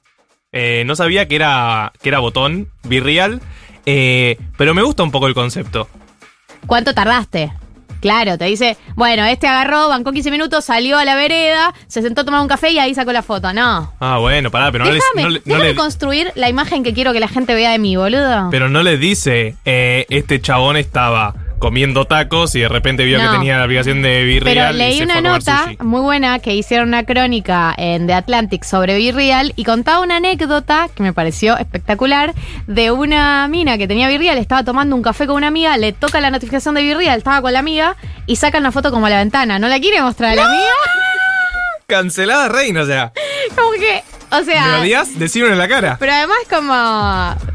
Eh, no sabía que era, que era botón, virreal. Eh, pero me gusta un poco el concepto. ¿Cuánto tardaste? Claro, te dice, bueno, este agarró, bancó 15 minutos, salió a la vereda, se sentó a tomar un café y ahí sacó la foto. No. Ah, bueno, pará, pero no, les, déjame no le- no le- construir la imagen que quiero que la gente vea de mí, boludo. pero no les dice, eh, este chabón estaba comiendo tacos y de repente vio No. que tenía la aplicación de Virreal Pero y leí se una fue a comer nota sushi. muy buena que hicieron una crónica en The Atlantic sobre Virreal y contaba una anécdota que me pareció espectacular de una mina que tenía Virreal, estaba tomando un café con una amiga, le toca la notificación de Virreal, estaba con la amiga y saca una foto como a la ventana. ¿No la quiere mostrar a la amiga? Cancelada reina, o sea. Como que, o sea... ¿Me odias? Decímelo en la cara. Pero además como...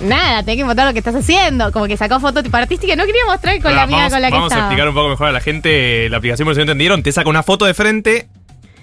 Nada, tenés que mostrar lo que estás haciendo. Como que sacó foto tipo artística. No quería mostrar con la amiga vamos con la que vamos a explicar un poco mejor a la gente la aplicación, por si no entendieron. Te saca una foto de frente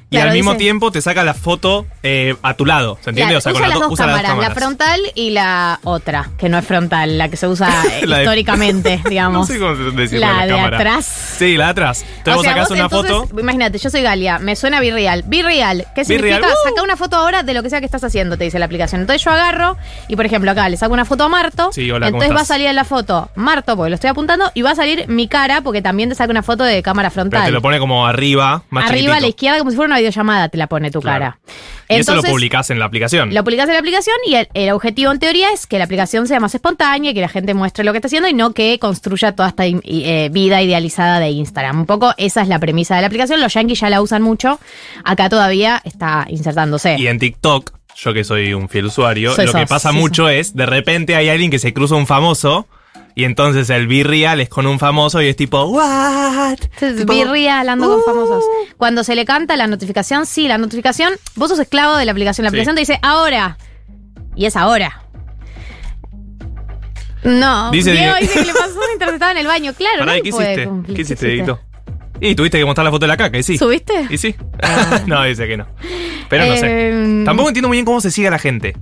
y Claro, al mismo tiempo te saca la foto eh, a tu lado. ¿Se entiende? Claro, o sea, usa con las do- dos usa cámaras, la frontal y la otra, que no es frontal, la que se usa de- históricamente, digamos. No sé cómo decirlo la de cámara. atrás. Sí, la de atrás. Entonces O vos sacás vos una entonces, foto. Imagínate, yo soy Galia, me suena Virreal. Virreal, ¿qué significa? ¡uh! Saca una foto ahora de lo que sea que estás haciendo, te dice la aplicación. Entonces yo agarro y, por ejemplo, acá le saco una foto a Marto. Sí, hola, ¿cómo entonces va a estás? salir en la foto Marto, porque lo estoy apuntando, y va a salir mi cara, porque también te saca una foto de cámara Pero frontal. te lo pone como arriba, más Arriba a la izquierda, como si fuera una videollamada, te la pone tu Claro. cara. Y eso lo publicás en la aplicación. Lo publicas en la aplicación y el, el objetivo en teoría es que la aplicación sea más espontánea, que la gente muestre lo que está haciendo y no que construya toda esta eh, vida idealizada de Instagram. Un poco esa es la premisa de la aplicación. Los yankees ya la usan mucho. Acá todavía está insertándose. Y en TikTok, yo que soy un fiel usuario, Soy lo que pasa sí, mucho es, de repente hay alguien que se cruza un famoso y entonces el B-Real es con un famoso y es tipo, ¿what? Tipo, birria hablando con "Uh". famosos. Cuando se le canta la notificación, sí, la notificación, vos sos esclavo de la aplicación. La Sí. aplicación te dice ahora. Y es ahora. No, Dice Diego Diego- dice que le pasó mientras estaba en el baño. Claro, Pará, no ¿y ¿qué hiciste? cumplir. ¿Qué hiciste, Dieguito? Y tuviste que mostrar la foto de la caca, y sí. ¿Subiste? Y sí. no, dice que no. Pero no sé. Eh, Tampoco entiendo muy bien cómo se sigue a la gente.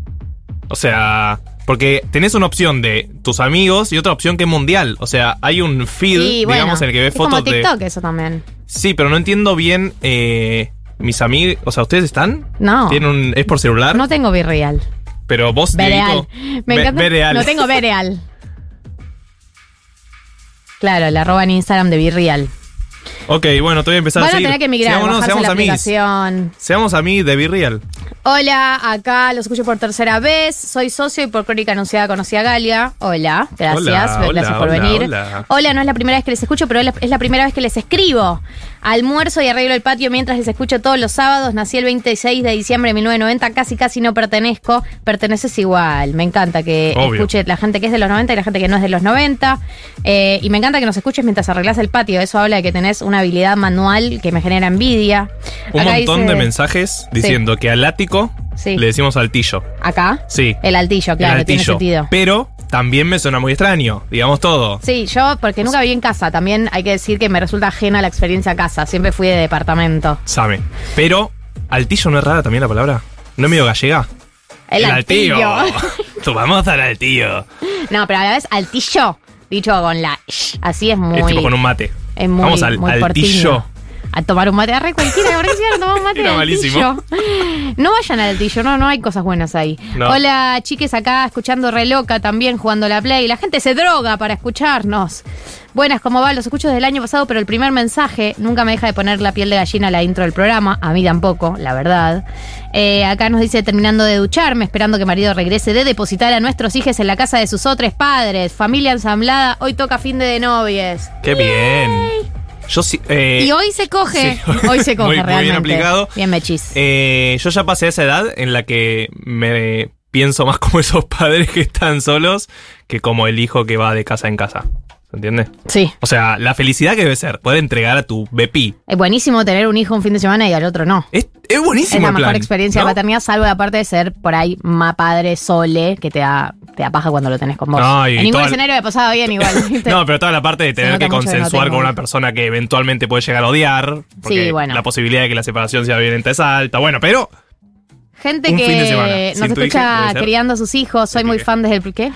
O sea, porque tenés una opción de tus amigos y otra opción que es mundial. O sea, hay un feed, bueno, digamos, en el que ves es como fotos de. TikTok eso también. Sí, pero no entiendo bien. eh, mis amigos. O sea, ¿ustedes están? No. ¿Tienen un, ¿Es por celular? No tengo Virreal. Pero vos, Vereal. Me encanta. Vereal. No tengo Vereal. Claro, la arroba en Instagram de Virreal. Ok, bueno, te voy a empezar Van a a tener que migrar, Seamos, seamos la aplicación. Seamos amigos de Virreal. Hola, acá los escucho por tercera vez. Soy socio y por crónica anunciada conocí a Galia. Hola, gracias, Hola, gracias hola, por hola, venir. hola. no es la primera vez que les escucho, pero es la primera vez que les escribo. Almuerzo y arreglo el patio mientras les escucho todos los sábados. Nací el 26 de diciembre de 1990, casi casi no pertenezco. Perteneces igual. Me encanta que Obvio. escuche la gente que es de los 90 y la gente que no es de los 90. Eh, y me encanta que nos escuches mientras arreglas el patio. Eso habla de que tenés una habilidad manual que me genera envidia. Un Acá montón dice- de mensajes diciendo que al ático Sí. le decimos altillo. Acá. Sí. El altillo, claro, el tiene altillo. sentido. Pero también me suena muy extraño, digamos todo. Sí, yo, porque nunca viví en casa, también hay que decir que me resulta ajena la experiencia casa. Siempre fui de departamento. Sabe. Pero, altillo no es rara también la palabra. ¿No es medio gallega? El, altillo. Tú vamos al altillo. no, pero a la vez altillo, dicho con la sh, así es muy. Es tipo con un mate. es muy, vamos al muy altillo. A tomar un mate, arre cualquiera, ¿por qué se van a tomar un mate Era al malísimo. No vayan al altillo, no, no hay cosas buenas ahí. No. Hola, chiques, acá escuchando re loca también jugando la play. La gente se droga para escucharnos. Buenas, ¿cómo va? Los escucho desde el año pasado, pero el primer mensaje nunca me deja de poner la piel de gallina a la intro del programa. A mí tampoco, la verdad. Eh, acá nos dice, terminando de ducharme, esperando que marido regrese de depositar a nuestros hijos en la casa de sus otros padres. Familia ensamblada, hoy toca fin de, de novies. Qué bien. Yo sí. eh, y hoy se coge. sí. Hoy se coge Muy- muy bien realmente. aplicado. Bien mechis. eh, yo ya pasé a esa edad en la que me pienso más como esos padres que están solos que como el hijo que va de casa en casa. ¿Se entiende? Sí. O sea, la felicidad que debe ser poder entregar a tu bepi. Es buenísimo tener un hijo un fin de semana y al otro no. Es, es buenísimo Es la el mejor plan, experiencia ¿no? de paternidad, salvo aparte de ser por ahí más padre sole, que te da, te da paja cuando lo tenés con vos. No, en ningún escenario me pasado bien igual. No, pero toda la parte de tener que que consensuar con una persona que eventualmente puede llegar a odiar. Porque Sí, bueno. la posibilidad de que la separación sea violenta es alta. Bueno, pero Gente un fin de que semana. nos hija, escucha ser criando a sus hijos. Soy muy fan desde el. ¿Qué?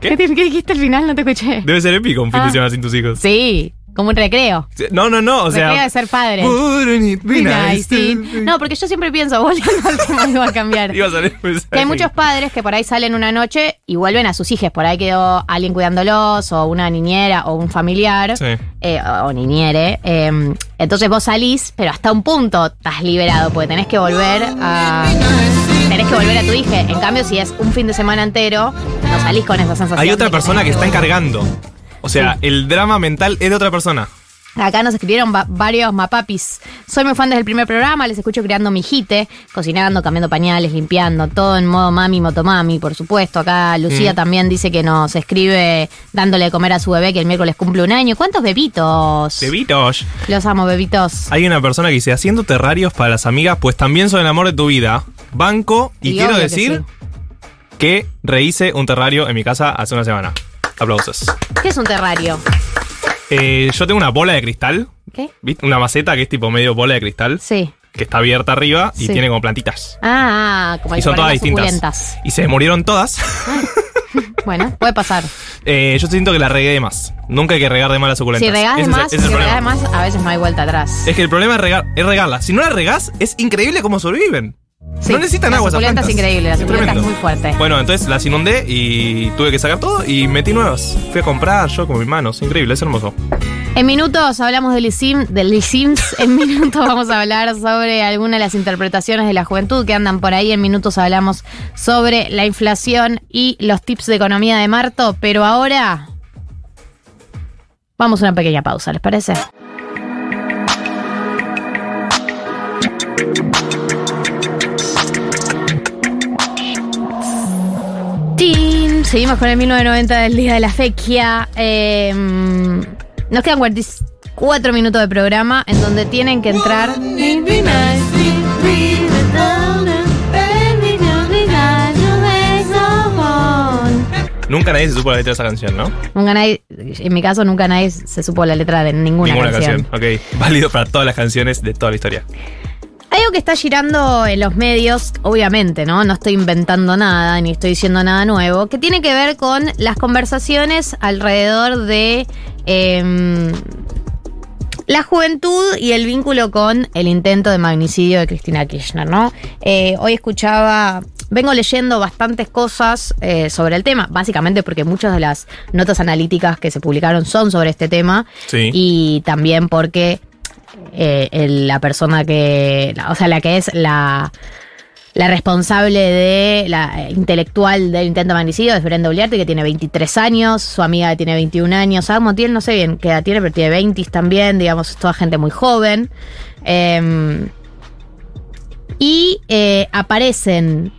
¿Qué? ¿Qué, qué dijiste al final? No te escuché. debe ser épico un fin Ah. de semana sin tus hijos. Sí, como un recreo. No, no, no. O recreo sea. de ser padre. It be Nice, sí. No, porque yo siempre pienso, volviendo al tema, iba a cambiar. Iba a salir mensaje. Que hay muchos padres que por ahí salen una noche y vuelven a sus hijos. Por ahí quedó alguien cuidándolos, o una niñera, o un familiar, Sí. eh, o, o niñere. eh, entonces vos salís, pero hasta un punto estás liberado, porque tenés que volver a. Tenés que volver a tu hija. En cambio, si es un fin de semana entero, no salís con esa sensación. Hay otra persona que está encargando. O sea, el drama mental es de otra persona. Acá nos escribieron va- varios mapapis. Soy muy fan desde el primer programa, les escucho creando mi jite, cocinando, cambiando pañales, limpiando, todo en modo mami, motomami, por supuesto. Acá Lucía Mm. también dice que nos escribe dándole de comer a su bebé que el miércoles cumple un año. ¿Cuántos bebitos? Bebitos. Los amo, bebitos. Hay una persona que dice, haciendo terrarios para las amigas, pues también son el amor de tu vida. Banco, y, Y quiero obvio que decir que rehice un terrario en mi casa hace una semana. Aplausos. ¿Qué es un terrario? Eh, yo tengo una bola de cristal. ¿Qué? ¿Viste? Una maceta que es tipo medio bola de cristal. Sí. que está abierta arriba y Sí. tiene como plantitas. Ah, como Y son todas las distintas. suculentas. Y se murieron todas. Bueno, puede pasar. Eh, yo siento que la regué de más. Nunca hay que regar de más las suculentas. Si regás de Ese es el- más, ese es si el regás de más, a veces no hay vuelta atrás. Es que el problema es, regar, es regarlas. Si no las regás, es increíble cómo sobreviven. Sí, no necesitan agua esas suculenta es increíble, la suculenta tremendo. es muy fuerte. Bueno, entonces las inundé y tuve que sacar todo y metí nuevas. Fui a comprar yo con mis manos. Increíble, es hermoso. En minutos hablamos del Sim, del Sims. En minutos vamos a hablar sobre algunas de las interpretaciones de la juventud que andan por ahí. En minutos hablamos sobre la inflación y los tips de economía de Marto. Pero ahora vamos a una pequeña pausa, ¿les parece? Seguimos con el 1990 del día de la fequia. Eh, nos quedan 44 minutos de programa en donde tienen que entrar. Nunca nadie se supo la letra de esa canción, ¿no? Nunca nadie, en mi caso, nunca nadie se supo la letra de ninguna, Ninguna canción. canción. Ok. Válido para todas las canciones de toda la historia. Hay algo que está girando en los medios, obviamente, ¿no? No estoy inventando nada, ni estoy diciendo nada nuevo, que tiene que ver con las conversaciones alrededor de em, la juventud y el vínculo con el intento de magnicidio de Cristina Kirchner, ¿no? Eh, hoy escuchaba, vengo leyendo bastantes cosas eh, sobre el tema, básicamente porque muchas de las notas analíticas que se publicaron son sobre este tema Sí. y también porque eh, la persona que, o sea, la que es la, la responsable de la eh, intelectual del intento de es Brenda Uliarte, que tiene 23 años, su amiga tiene 21 años, Sam Montiel, no sé bien qué edad tiene, pero tiene 20 también, digamos, es toda gente muy joven. Em, y eh, aparecen,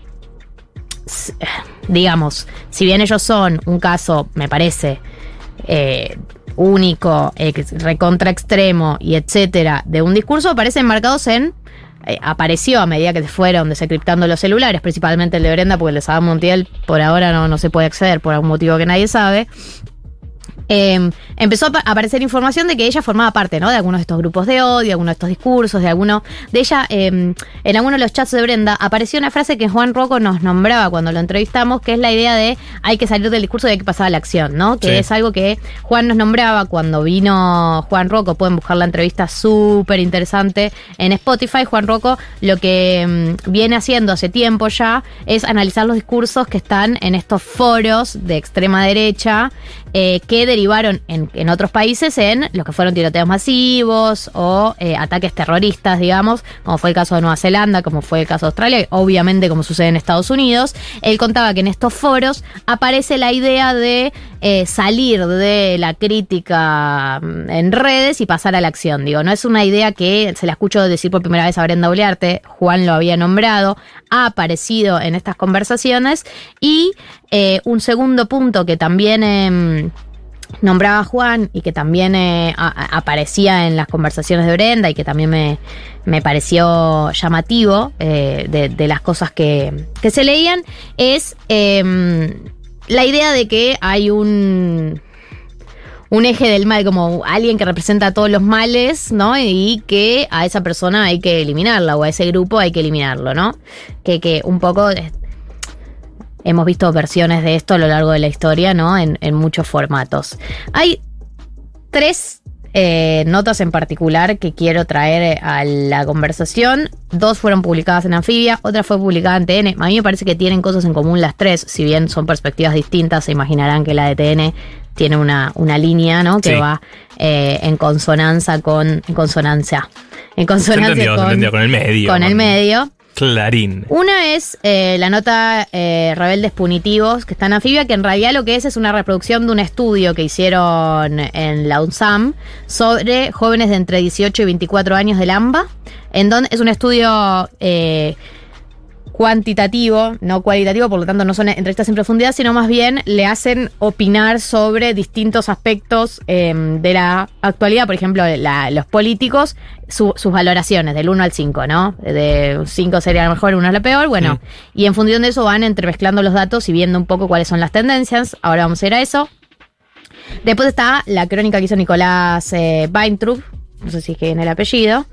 digamos, si bien ellos son un caso, me parece, único, ex- recontra extremo y etcétera, de un discurso, aparecen marcados en. eh, apareció a medida que se fueron desencriptando los celulares, principalmente el de Brenda, porque el de Sadam Montiel por ahora no, no se puede acceder por algún motivo que nadie sabe. Eh, empezó a apa- aparecer información de que ella formaba parte, ¿no? De algunos de estos grupos de odio, algunos de estos discursos, de alguno. De ella, eh, en alguno de los chats de Brenda, apareció una frase que Juan Rocco nos nombraba cuando lo entrevistamos, que es la idea de hay que salir del discurso y hay que pasar a la acción, ¿no? Que Sí. es algo que Juan nos nombraba cuando vino Juan Rocco. Pueden buscar la entrevista súper interesante en Spotify. Juan Rocco lo que mm, viene haciendo hace tiempo ya es analizar los discursos que están en estos foros de extrema derecha eh, que derivaron en, en otros países en lo que fueron tiroteos masivos o eh, ataques terroristas, digamos, como fue el caso de Nueva Zelanda, como fue el caso de Australia, obviamente como sucede en Estados Unidos. Él contaba que en estos foros aparece la idea de eh, salir de la crítica mm, en redes y pasar a la acción. Digo, no es una idea que se la escucho decir por primera vez a Brenda Uliarte, Juan lo había nombrado, ha aparecido en estas conversaciones y un segundo punto que también... nombraba Juan y que también eh, a- a- aparecía en las conversaciones de Brenda y que también me, me pareció llamativo eh, de, las cosas que, que se leían, es em, la idea de que hay un un eje del mal, como alguien que representa todos los males, ¿no? Y que a esa persona hay que eliminarla, o a ese grupo hay que eliminarlo, ¿no? Que, que un poco hemos visto versiones de esto a lo largo de la historia, ¿no? En, en muchos formatos. Hay tres eh, notas en particular que quiero traer a la conversación. Dos fueron publicadas en Anfibia, otra fue publicada en TN. A mí me parece que tienen cosas en común las tres, si bien son perspectivas distintas, se imaginarán que la de TN tiene una, una línea, ¿no? Que Sí. va eh, en consonancia con. En consonancia. En consonancia entendió, con, entendió, con el medio. con el medio. Clarín. Una es eh, la nota eh, Rebeldes Punitivos, que está en anfibia, que en realidad lo que es es una reproducción de un estudio que hicieron en la UNSAM sobre jóvenes de entre 18 y 24 años del AMBA, en donde es un estudio eh, cuantitativo, no cualitativo, por lo tanto no son entrevistas en profundidad, sino más bien le hacen opinar sobre distintos aspectos eh, de la actualidad, por ejemplo, la- los políticos, su- sus valoraciones del 1 al 5, ¿no? De 5 sería lo mejor, 1 es lo peor, bueno, y en función de eso van entremezclando los datos y viendo un poco cuáles son las tendencias, ahora vamos a ir a eso. Después está la crónica que hizo Nicolás eh, Weintraub, no sé si es que viene el apellido,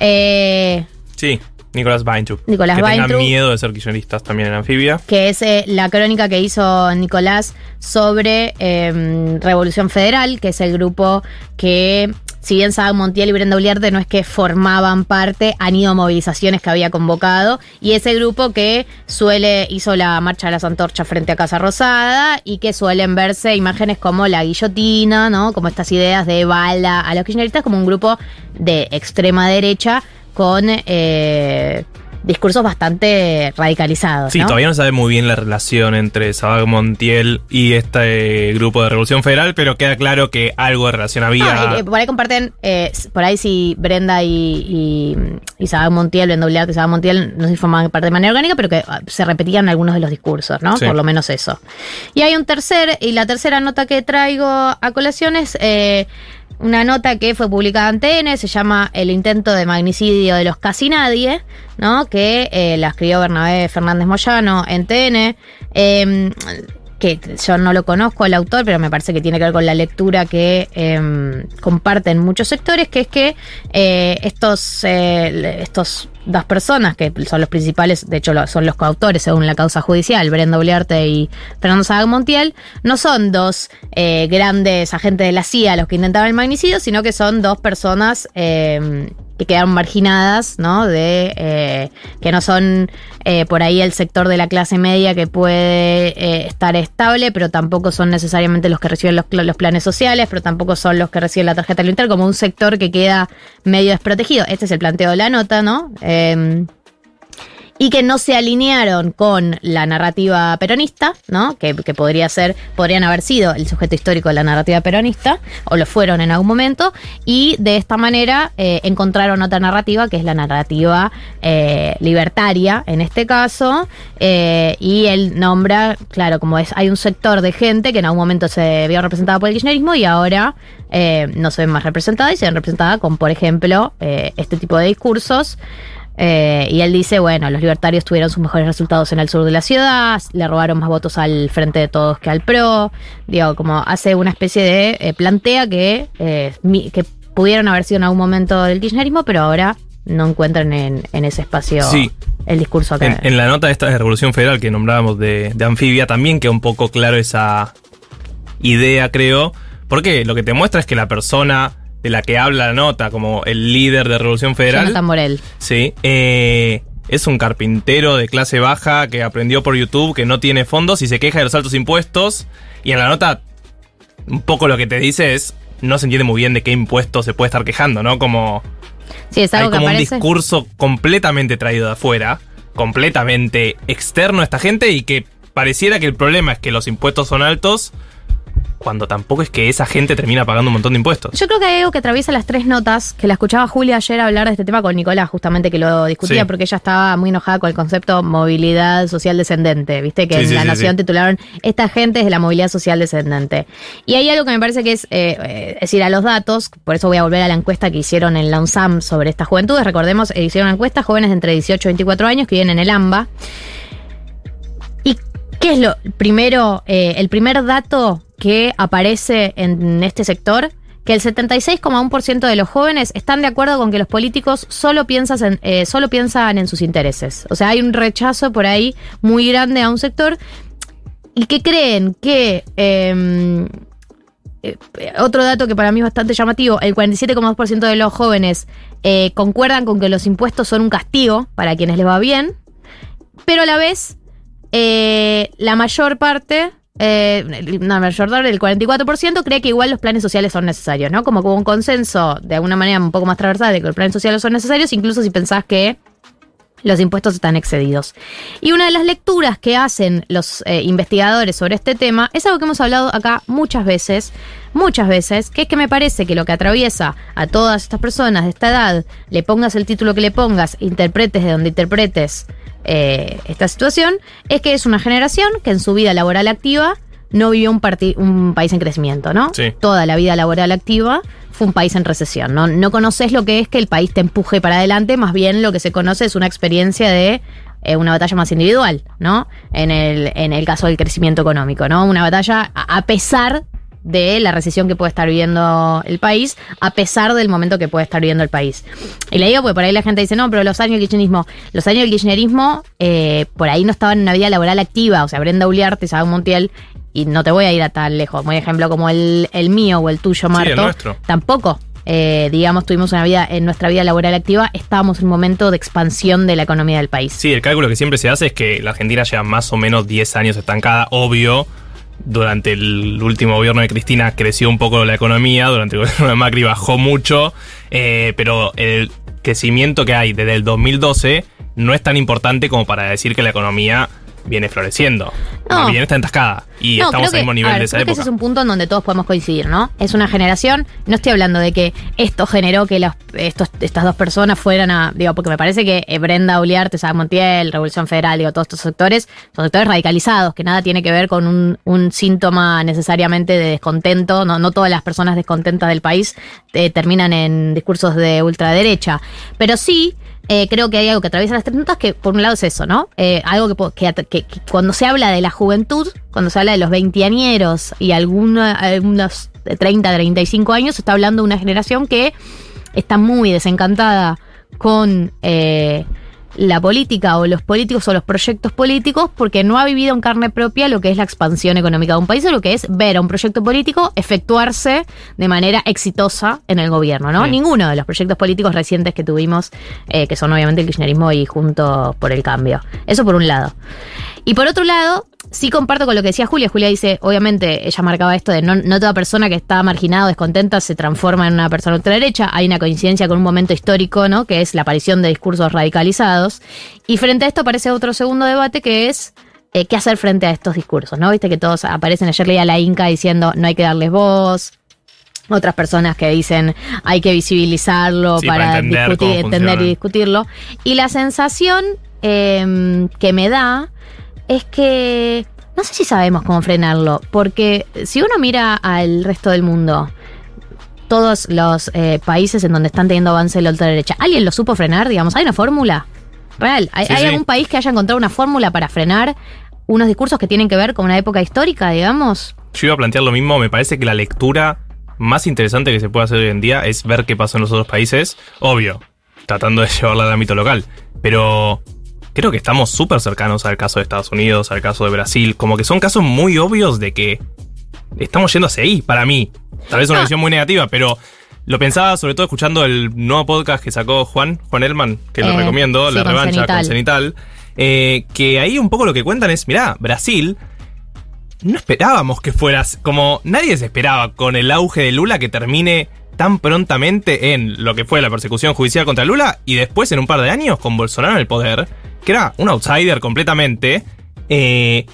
eh, Sí, Nicolás Weintraub. Nicolás que Weintraub. tengan miedo de ser kirchneristas también en Anfibia. que es eh, la crónica que hizo Nicolás sobre eh, Revolución Federal, que es el grupo que, si bien Saga Montiel y Brenda Uliarte no es que formaban parte, han ido a movilizaciones que había convocado, y ese grupo que suele, hizo la marcha de las antorchas frente a Casa Rosada, y que suelen verse imágenes como la guillotina, ¿no? Como estas ideas de bala a los kirchneristas, como un grupo de extrema derecha con... eh, discursos bastante radicalizados. Sí, ¿no? todavía no sabe muy bien la relación entre Sabag Montiel y este grupo de Revolución Federal, pero queda claro que algo de relación había. Ah, eh, por ahí comparten, eh, por ahí si Brenda y, y, y Sabag Montiel, Brenda Uliarte y Sabag Montiel no se formaban parte de manera orgánica, pero que ah, se repetían algunos de los discursos, ¿no? Sí. Por lo menos eso. Y hay un tercer, y la tercera nota que traigo a colación es eh, una nota que fue publicada en TN, se llama El intento de magnicidio de los casi nadie, ¿no? Que eh, la escribió Bernabé Fernández Moyano en TN. Eh, que yo no lo conozco el autor, pero me parece que tiene que ver con la lectura que eh, comparten muchos sectores, que es que eh, estos, eh, estos dos personas, que son los principales, de hecho son los coautores según la causa judicial, Brenda Uliarte y Fernando Saga Montiel, no son dos eh, grandes agentes de la CIA los que intentaban el magnicidio, sino que son dos personas eh, que quedaron marginadas, ¿no? De eh, que no son eh, por ahí el sector de la clase media que puede eh, estar estable, pero tampoco son necesariamente los que reciben los, los planes sociales, pero tampoco son los que reciben la tarjeta alimentar, como un sector que queda medio desprotegido. Este es el planteo de la nota, ¿no? Y que no se alinearon con la narrativa peronista, ¿no? Que, podría ser, podrían haber sido el sujeto histórico de la narrativa peronista, o lo fueron en algún momento, y de esta manera eh, encontraron otra narrativa, que es la narrativa eh, libertaria, en este caso, eh, y él nombra, claro, como es, hay un sector de gente que en algún momento se vio representada por el kirchnerismo y ahora no se ven más representada y se ven representada con, por ejemplo, este tipo de discursos. Eh, y él dice, bueno, los libertarios tuvieron sus mejores resultados en el sur de la ciudad, le robaron más votos al frente de todos que al PRO. Digo, como hace una especie de eh, plantea que, eh, que pudieron haber sido en algún momento del kirchnerismo, pero ahora no encuentran en, en ese espacio Sí. el discurso que... En, en la nota esta de Revolución Federal que nombrábamos de, de Anfibia también queda un poco claro esa idea, creo. Porque lo que te muestra es que la persona de la que habla la nota, como el líder de Revolución Federal, Jonathan Morel. sí, eh, es un carpintero de clase baja que aprendió por YouTube, que no tiene fondos y se queja de los altos impuestos. Y en la nota, un poco lo que te dice es, no se entiende muy bien de qué impuesto se puede estar quejando, ¿no? Como Sí, es hay algo que como un discurso completamente traído de afuera, completamente externo a esta gente y que pareciera que el problema es que los impuestos son altos cuando tampoco es que esa gente termina pagando un montón de impuestos. Yo creo que hay algo que atraviesa las tres notas, que la escuchaba Julia ayer hablar de este tema con Nicolás, justamente que lo discutía, Sí. porque ella estaba muy enojada con el concepto movilidad social descendente, viste que Sí, en sí, La Nación titularon esta gente es de la movilidad social descendente. Y hay algo que me parece que es, eh, eh, es decir, a los datos, por eso voy a volver a la encuesta que hicieron en la UNSAM sobre estas juventudes, recordemos, eh, hicieron una encuesta, jóvenes de entre 18 y 24 años que viven en el AMBA. ¿Y qué es lo primero, eh, el primer dato que aparece en este sector? Que el 76,1% de los jóvenes están de acuerdo con que los políticos solo, eh, solo piensan en sus intereses. O sea, hay un rechazo por ahí muy grande a un sector y que creen que... eh, eh, otro dato que para mí es bastante llamativo, el 47,2% de los jóvenes concuerdan con que los impuestos son un castigo para quienes les va bien, pero a la vez eh, la mayor parte, eh, mayor parte, el 44%, cree que igual los planes sociales son necesarios, ¿no? Como, como un consenso de alguna manera un poco más transversal de que los planes sociales son necesarios, incluso si pensás que los impuestos están excedidos. Y una de las lecturas que hacen los eh, investigadores sobre este tema es algo que hemos hablado acá muchas veces, muchas veces, que es que me parece que lo que atraviesa a todas estas personas de esta edad, le pongas el título que le pongas, interpretes de donde interpretes eh, esta situación, es que es una generación que en su vida laboral activa no vivió un, país en crecimiento, ¿no? Sí. Toda la vida laboral activa fue un país en recesión, ¿no? No conoces lo que es que el país te empuje para adelante, más bien lo que se conoce es una experiencia de eh, una batalla más individual, ¿no? En el, en el caso del crecimiento económico, ¿no? Una batalla a, a pesar de la recesión que puede estar viviendo el país, a pesar del momento que puede estar viviendo el país. Y le digo porque por ahí la gente dice, no, pero los años del kirchnerismo, los años del kirchnerismo, eh, por ahí no estaban en una vida laboral activa, o sea, Brenda Uliarte, Isabel Montiel, y no te voy a ir a tan lejos, por ejemplo, como el, el mío o el tuyo, Marto, nuestro. tampoco. eh, digamos, tuvimos una vida en nuestra vida laboral activa, estábamos en un momento de expansión de la economía del país. Sí, el cálculo que siempre se hace es que la Argentina lleva más o menos 10 años estancada, obvio. Durante el último gobierno de Cristina creció un poco la economía, durante el gobierno de Macri bajó mucho, eh, pero el crecimiento que hay desde el 2012 no es tan importante como para decir que la economía viene floreciendo. No. Bien está entascada y No, estamos al mismo que- nivel ver, de esa creo que época. ese es un punto en donde todos podemos coincidir, ¿no? Es una generación, no estoy hablando de que esto generó que los, estos, estas dos personas fueran a, digo, porque me parece que eh, Brenda Uliarte, Sara Montiel, Revolución Federal, digo, todos estos sectores, son sectores radicalizados, que nada tiene que ver con un, un síntoma necesariamente de descontento, no, no todas las personas descontentas del país eh, terminan en discursos de ultraderecha, pero sí eh, creo que hay algo que atraviesa las tres notas que por un lado es eso, ¿no? Eh, algo que, cuando se habla de la juventud, cuando se habla de los veinteañeros y alguna- algunos de 30, 35 años, se está hablando de una generación que está muy desencantada con eh, la política o los políticos o los proyectos políticos porque no ha vivido en carne propia lo que es la expansión económica de un país o lo que es ver a un proyecto político efectuarse de manera exitosa en el gobierno, ¿no? Sí. Ninguno de los proyectos políticos recientes que tuvimos, eh, que son obviamente el kirchnerismo y Juntos por el Cambio. Eso por un lado. Y por otro lado, sí comparto con lo que decía Julia. Julia dice, obviamente, ella marcaba esto de no, no toda persona que está marginada o descontenta se transforma en una persona ultraderecha. Hay una coincidencia con un momento histórico, ¿no? Que es la aparición de discursos radicalizados. Y frente a esto aparece otro segundo debate que es eh, qué hacer frente a estos discursos, ¿no? Viste que todos aparecen. Ayer leía a la Inca diciendo no hay que darles voz. Otras personas que dicen hay que visibilizarlo Sí, para, para entender discutir, entender y discutirlo. Y la sensación eh, que me da es que no sé si sabemos cómo frenarlo, porque si uno mira al resto del mundo, todos los eh, países en donde están teniendo avance de la ultraderecha, ¿alguien lo supo frenar? Digamos, ¿hay una fórmula? Real, ¿hay, Sí, hay sí. algún país que haya encontrado una fórmula para frenar unos discursos que tienen que ver con una época histórica, digamos? Yo iba a plantear lo mismo, me parece que la lectura más interesante que se puede hacer hoy en día es ver qué pasó en los otros países, obvio, tratando de llevarla al ámbito local, pero creo que estamos súper cercanos al caso de Estados Unidos, al caso de Brasil, como que son casos muy obvios de que estamos yendo hacia ahí, para mí. Tal vez una Ah. visión muy negativa, pero lo pensaba sobre todo escuchando el nuevo podcast que sacó Juan, Juan Elman, que lo Eh, recomiendo, sí, La Revancha Cenital. con Cenital, eh, que ahí un poco lo que cuentan es, mirá, Brasil no esperábamos que fueras como nadie se esperaba con el auge de Lula que termine tan prontamente en lo que fue la persecución judicial contra Lula y después en un par de años con Bolsonaro en el poder, que era un outsider completamente. eh,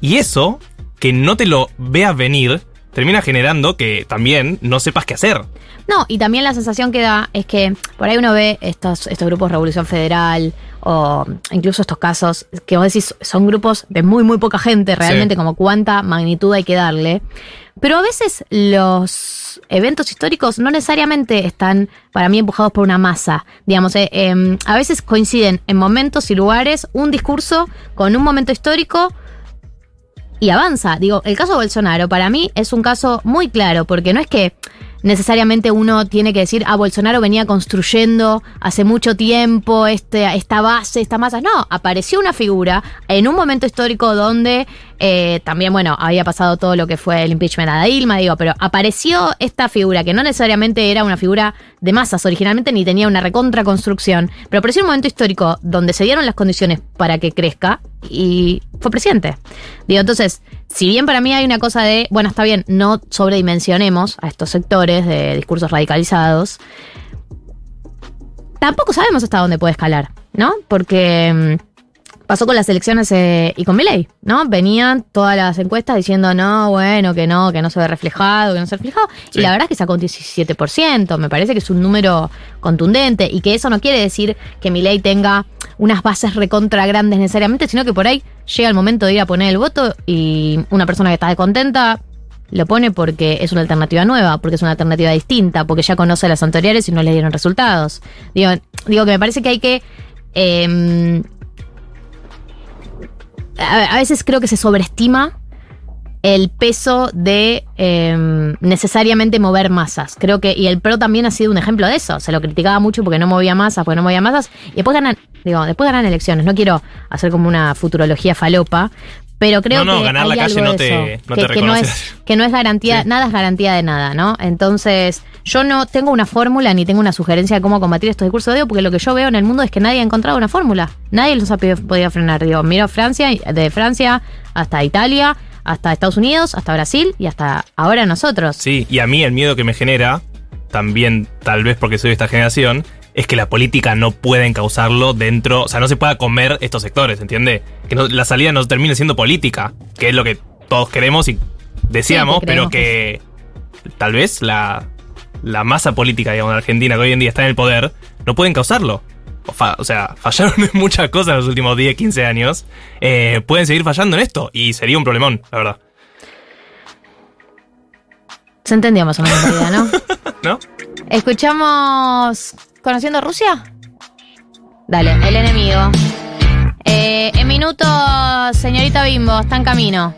y eso, que no te lo veas venir, termina generando que también no sepas qué hacer. No, y también la sensación que da es que por ahí uno ve estos, estos grupos Revolución Federal o incluso estos casos que vos decís son grupos de muy, muy poca gente, realmente Sí. como cuánta magnitud hay que darle. Pero a veces los eventos históricos no necesariamente están, para mí, empujados por una masa. Digamos, eh, em, a veces coinciden en momentos y lugares un discurso con un momento histórico y avanza. Digo, el caso de Bolsonaro para mí es un caso muy claro, porque no es que necesariamente uno tiene que decir, ah, Bolsonaro venía construyendo hace mucho tiempo este, esta base, esta masa. No, apareció una figura en un momento histórico donde eh, también, bueno, había pasado todo lo que fue el impeachment a Dilma, digo, pero apareció esta figura que no necesariamente era una figura de masas originalmente ni tenía una recontra construcción, pero apareció un momento histórico donde se dieron las condiciones para que crezca y fue presidente. Digo, entonces, si bien para mí hay una cosa de, bueno, está bien, no sobredimensionemos a estos sectores de discursos radicalizados, tampoco sabemos hasta dónde puede escalar, ¿no? Porque mm, pasó con las elecciones eh, y con Milei, ¿no? Venían todas las encuestas diciendo, no, bueno, que no, que no se ve reflejado, que no se ve reflejado. Sí. Y la verdad es que sacó un 17%, me parece que es un número contundente y que eso no quiere decir que Milei tenga unas bases recontra grandes necesariamente, sino que por ahí llega el momento de ir a poner el voto y una persona que está descontenta lo pone porque es una alternativa nueva, porque es una alternativa distinta, porque ya conoce a las anteriores y no le dieron resultados. Digo, digo que me parece que hay que... em, a, veces creo que se sobreestima el peso de eh, necesariamente mover masas. Creo que, y el PRO también ha sido un ejemplo de eso. Se lo criticaba mucho porque no movía masas, porque no movía masas. Y después ganan, digo, después ganan elecciones. No quiero hacer como una futurología falopa, pero creo No, no, que ganar hay la calle algo no te- eso, no que, te que no es que no es garantía, Sí. nada es garantía de nada, ¿no? Entonces, yo no tengo una fórmula ni tengo una sugerencia de cómo combatir estos discursos de odio, porque lo que yo veo en el mundo es que nadie ha encontrado una fórmula. Nadie los ha podido, podido frenar. Digo, miro Francia, de Francia hasta Italia, hasta Estados Unidos, hasta Brasil y hasta ahora nosotros. Sí, y a mí el miedo que me genera, también tal vez porque soy de esta generación, es que la política no pueda encauzarlo dentro, o sea, no se pueda comer estos sectores, ¿entiende? Que no- la salida no termine siendo política, que es lo que todos queremos y deseamos, Sí, que pero que tal vez la, la masa política, digamos, de Argentina, que hoy en día está en el poder, no puede encauzarlo. O, fa- o sea, fallaron en muchas cosas en los últimos 10, 15 años. Eh, pueden seguir fallando en esto y sería un problemón, la verdad. Se entendió más o menos la idea, ¿no? ¿No? Escuchamos Conociendo Rusia. Dale, el enemigo. Eh, en minutos, señorita Bimbo, está en camino.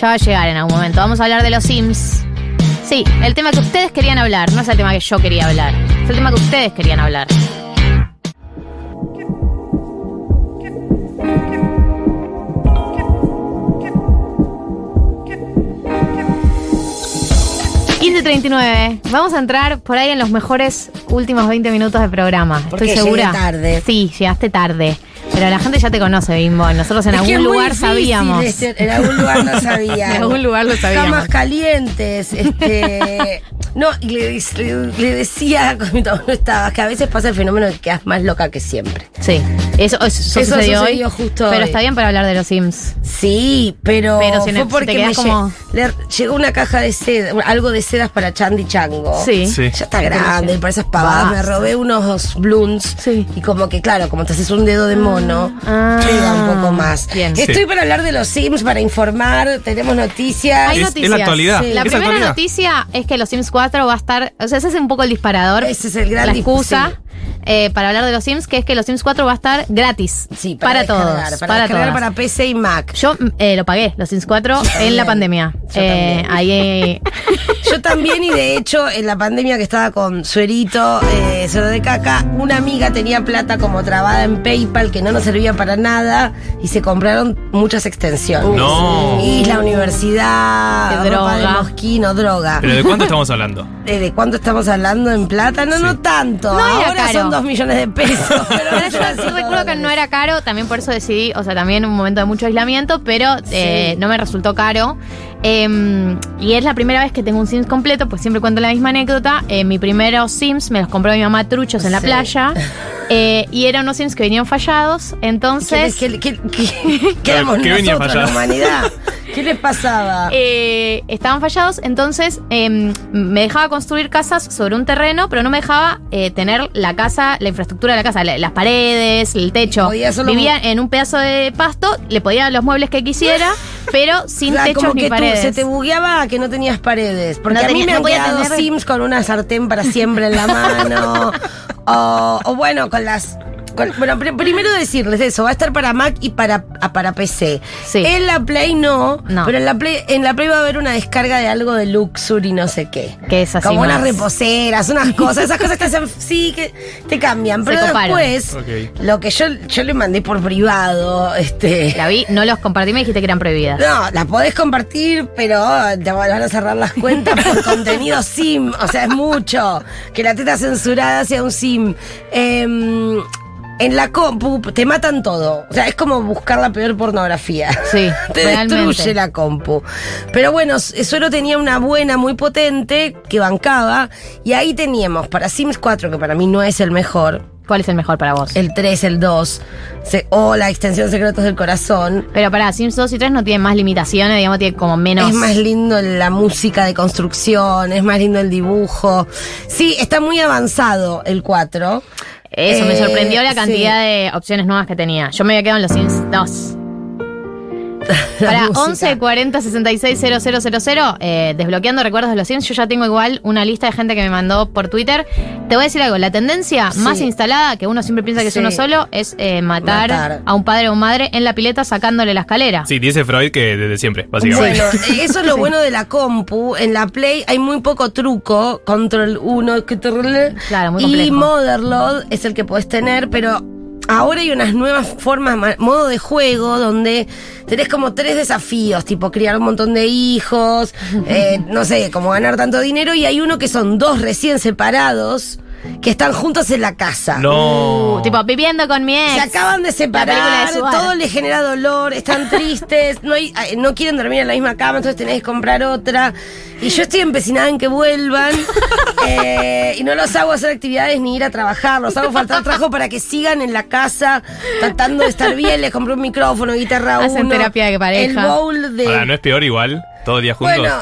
Ya va a llegar en algún momento. Vamos a hablar de los Sims. Sí, el tema que ustedes querían hablar, no es el tema que yo quería hablar. Es el tema que ustedes querían hablar. $15.39. Vamos a entrar por ahí en los mejores últimos 20 minutos de programa. Porque Estoy segura. tarde. Sí, llegaste tarde. Pero la gente ya te conoce, Bimbo. Nosotros en Es algún lugar sabíamos. decir- en algún lugar lo sabían. En algún lugar lo sabíamos. Camas calientes, este. No, y le, le- le decía cuando no estabas que a veces pasa el fenómeno de que quedas más loca que siempre. Sí, eso, eso, Eso sucedió, sucedió hoy. justo pero hoy. está bien para hablar de los Sims. Sí, pero, Pero si no- fue si porque me lle- como- le llegó una caja de seda, algo de sedas para Chandy Chango. Sí. Sí. Ya está grande, y por esas pavadas me robé unos blooms. Sí. Y como que, claro, como te haces un dedo de mono, Ah. pega un poco más. Bien. Estoy Sí. para hablar de los Sims, para informar, tenemos noticias. Hay Es- es noticias. la actualidad, La es primera actualidad. noticia es que los Sims 4 va a estar. O sea, ese es un poco el disparador. Ese es el gran La excusa. Eh, para hablar de los Sims, que es que los Sims 4 va a estar gratis. Sí, para, descargar, todos. Para, Para, todas. para PC y Mac. Yo mm, eh, lo pagué, los Sims 4, en la pandemia. Yo Eh, también. ahí. Yo también, y de hecho, en la pandemia que estaba con Suerito, eh, Suero de Caca, una amiga tenía plata como trabada en PayPal que no nos servía para nada y se compraron muchas extensiones. No. Y la universidad, Qué ropa de droga. mosquino, droga. ¿Pero de cuánto estamos hablando? Eh, ¿De cuánto estamos hablando en plata? No, no tanto. No Ahora caro. son dos millones de pesos. Pero Pero yo sí recuerdo que no era caro, también por eso decidí, o sea, también un momento de mucho aislamiento, pero eh, no me resultó caro. Eh, y es la primera vez que tengo un Sims completo, pues siempre cuento la misma anécdota. Eh, mi primeros Sims me los compró mi mamá truchos en la Sí. playa. eh, y eran unos Sims que venían fallados. Entonces. ¿Qué, qué, qué- qué éramos ¿Qué venía la fallado? humanidad? ¿Qué les pasaba? eh, estaban fallados, entonces eh, me dejaba construir casas sobre un terreno, pero no me dejaba eh, tener la casa, la infraestructura de la casa, la- las paredes, el techo. Vivía en un pedazo de pasto, le podía los muebles que quisiera, pero sin O sea, techos como ni que tú- paredes. se te bugueaba que no tenías paredes. Porque No a mí tenía- me no han quedado tener- Sims con una sartén para siempre en la mano. o, o bueno, con las. Con- bueno, pr- primero decirles eso, va a estar para Mac y para, a- para PC. Sí. En la Play no, No. pero en la Play, en la Play va a haber una descarga de algo de Luxury y no sé qué. Que es así Como unas reposeras, unas cosas, esas cosas que hacen, sí, que te cambian. Pero después, lo que yo, yo le mandé por privado, este. La vi, no los compartí, me dijiste que eran prohibidas. No, las podés compartir, pero te van a cerrar las cuentas por contenido sim. O sea, es mucho. Que la teta censurada sea un sim. Em, en la compu te matan todo. O sea, es como buscar la peor pornografía. Sí, te realmente. destruye la compu. Pero bueno, Suero tenía una buena muy potente que bancaba. Y ahí teníamos para Sims 4, que para mí no es el mejor. ¿Cuál es el mejor para vos? El 3, el 2. se- o la extensión Secretos del Corazón. Pero para Sims 2 y 3 no tienen más limitaciones, digamos, tiene como menos. Es más lindo la música de construcción, es más lindo el dibujo. Sí, está muy avanzado el 4. Eso, me Eh, sorprendió la cantidad sí. de opciones nuevas que tenía. Yo me había quedado en los Sims 2. Para música. 11 40 66 000, eh, desbloqueando recuerdos de los Sims, yo ya tengo igual una lista de gente que me mandó por Twitter. Te voy a decir algo, la tendencia Sí. más instalada, que uno siempre piensa que Sí. es uno solo, es eh, matar, Matar. a un padre o madre en la pileta sacándole la escalera. Sí, dice Freud que desde siempre, básicamente. Bueno, eh, eso es lo bueno de la compu. En la Play hay muy poco truco. Control 1, control- Claro, muy y. Motherload es el que podés tener, pero ahora hay unas nuevas formas, ma- modo de juego, donde tenés como tres desafíos, tipo criar un montón de hijos, eh, no sé, como ganar tanto dinero, y hay uno que son dos recién separados que están juntos en la casa. No. Uh, tipo, viviendo con mi ex. Se acaban de separar, de todo les genera dolor, están tristes, no, hay, no quieren dormir en la misma cama, entonces tenés que comprar otra. Y yo estoy empecinada en que vuelvan. eh, y no los hago hacer actividades ni ir a trabajar, los hago faltar trabajo para que sigan en la casa tratando de estar bien. Les compré un micrófono, guitarra Hacen uno, terapia de pareja. El bowl de. Ahora, ¿no es peor igual? ¿Todo el día juntos? Bueno,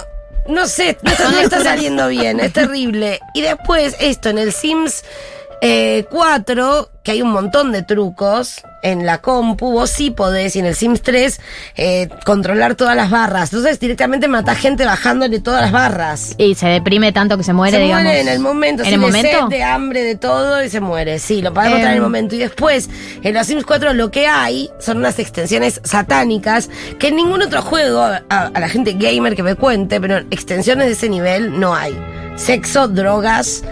no sé, no está, saliendo bien, es terrible. Y después, esto en el Sims eh, 4, que hay un montón de trucos en la compu, vos sí podés, y en el Sims 3, eh, controlar todas las barras. Entonces directamente matás gente bajándole todas las barras. Y se deprime tanto que se muere, se digamos. muere en el momento, ¿En el de momento? sed, de hambre, de todo, y se muere. Sí, lo podés matar en el Em. momento. Y después, en los Sims 4 lo que hay son unas extensiones satánicas que en ningún otro juego, a, a la gente gamer que me cuente, pero extensiones de ese nivel no hay. Sexo, drogas,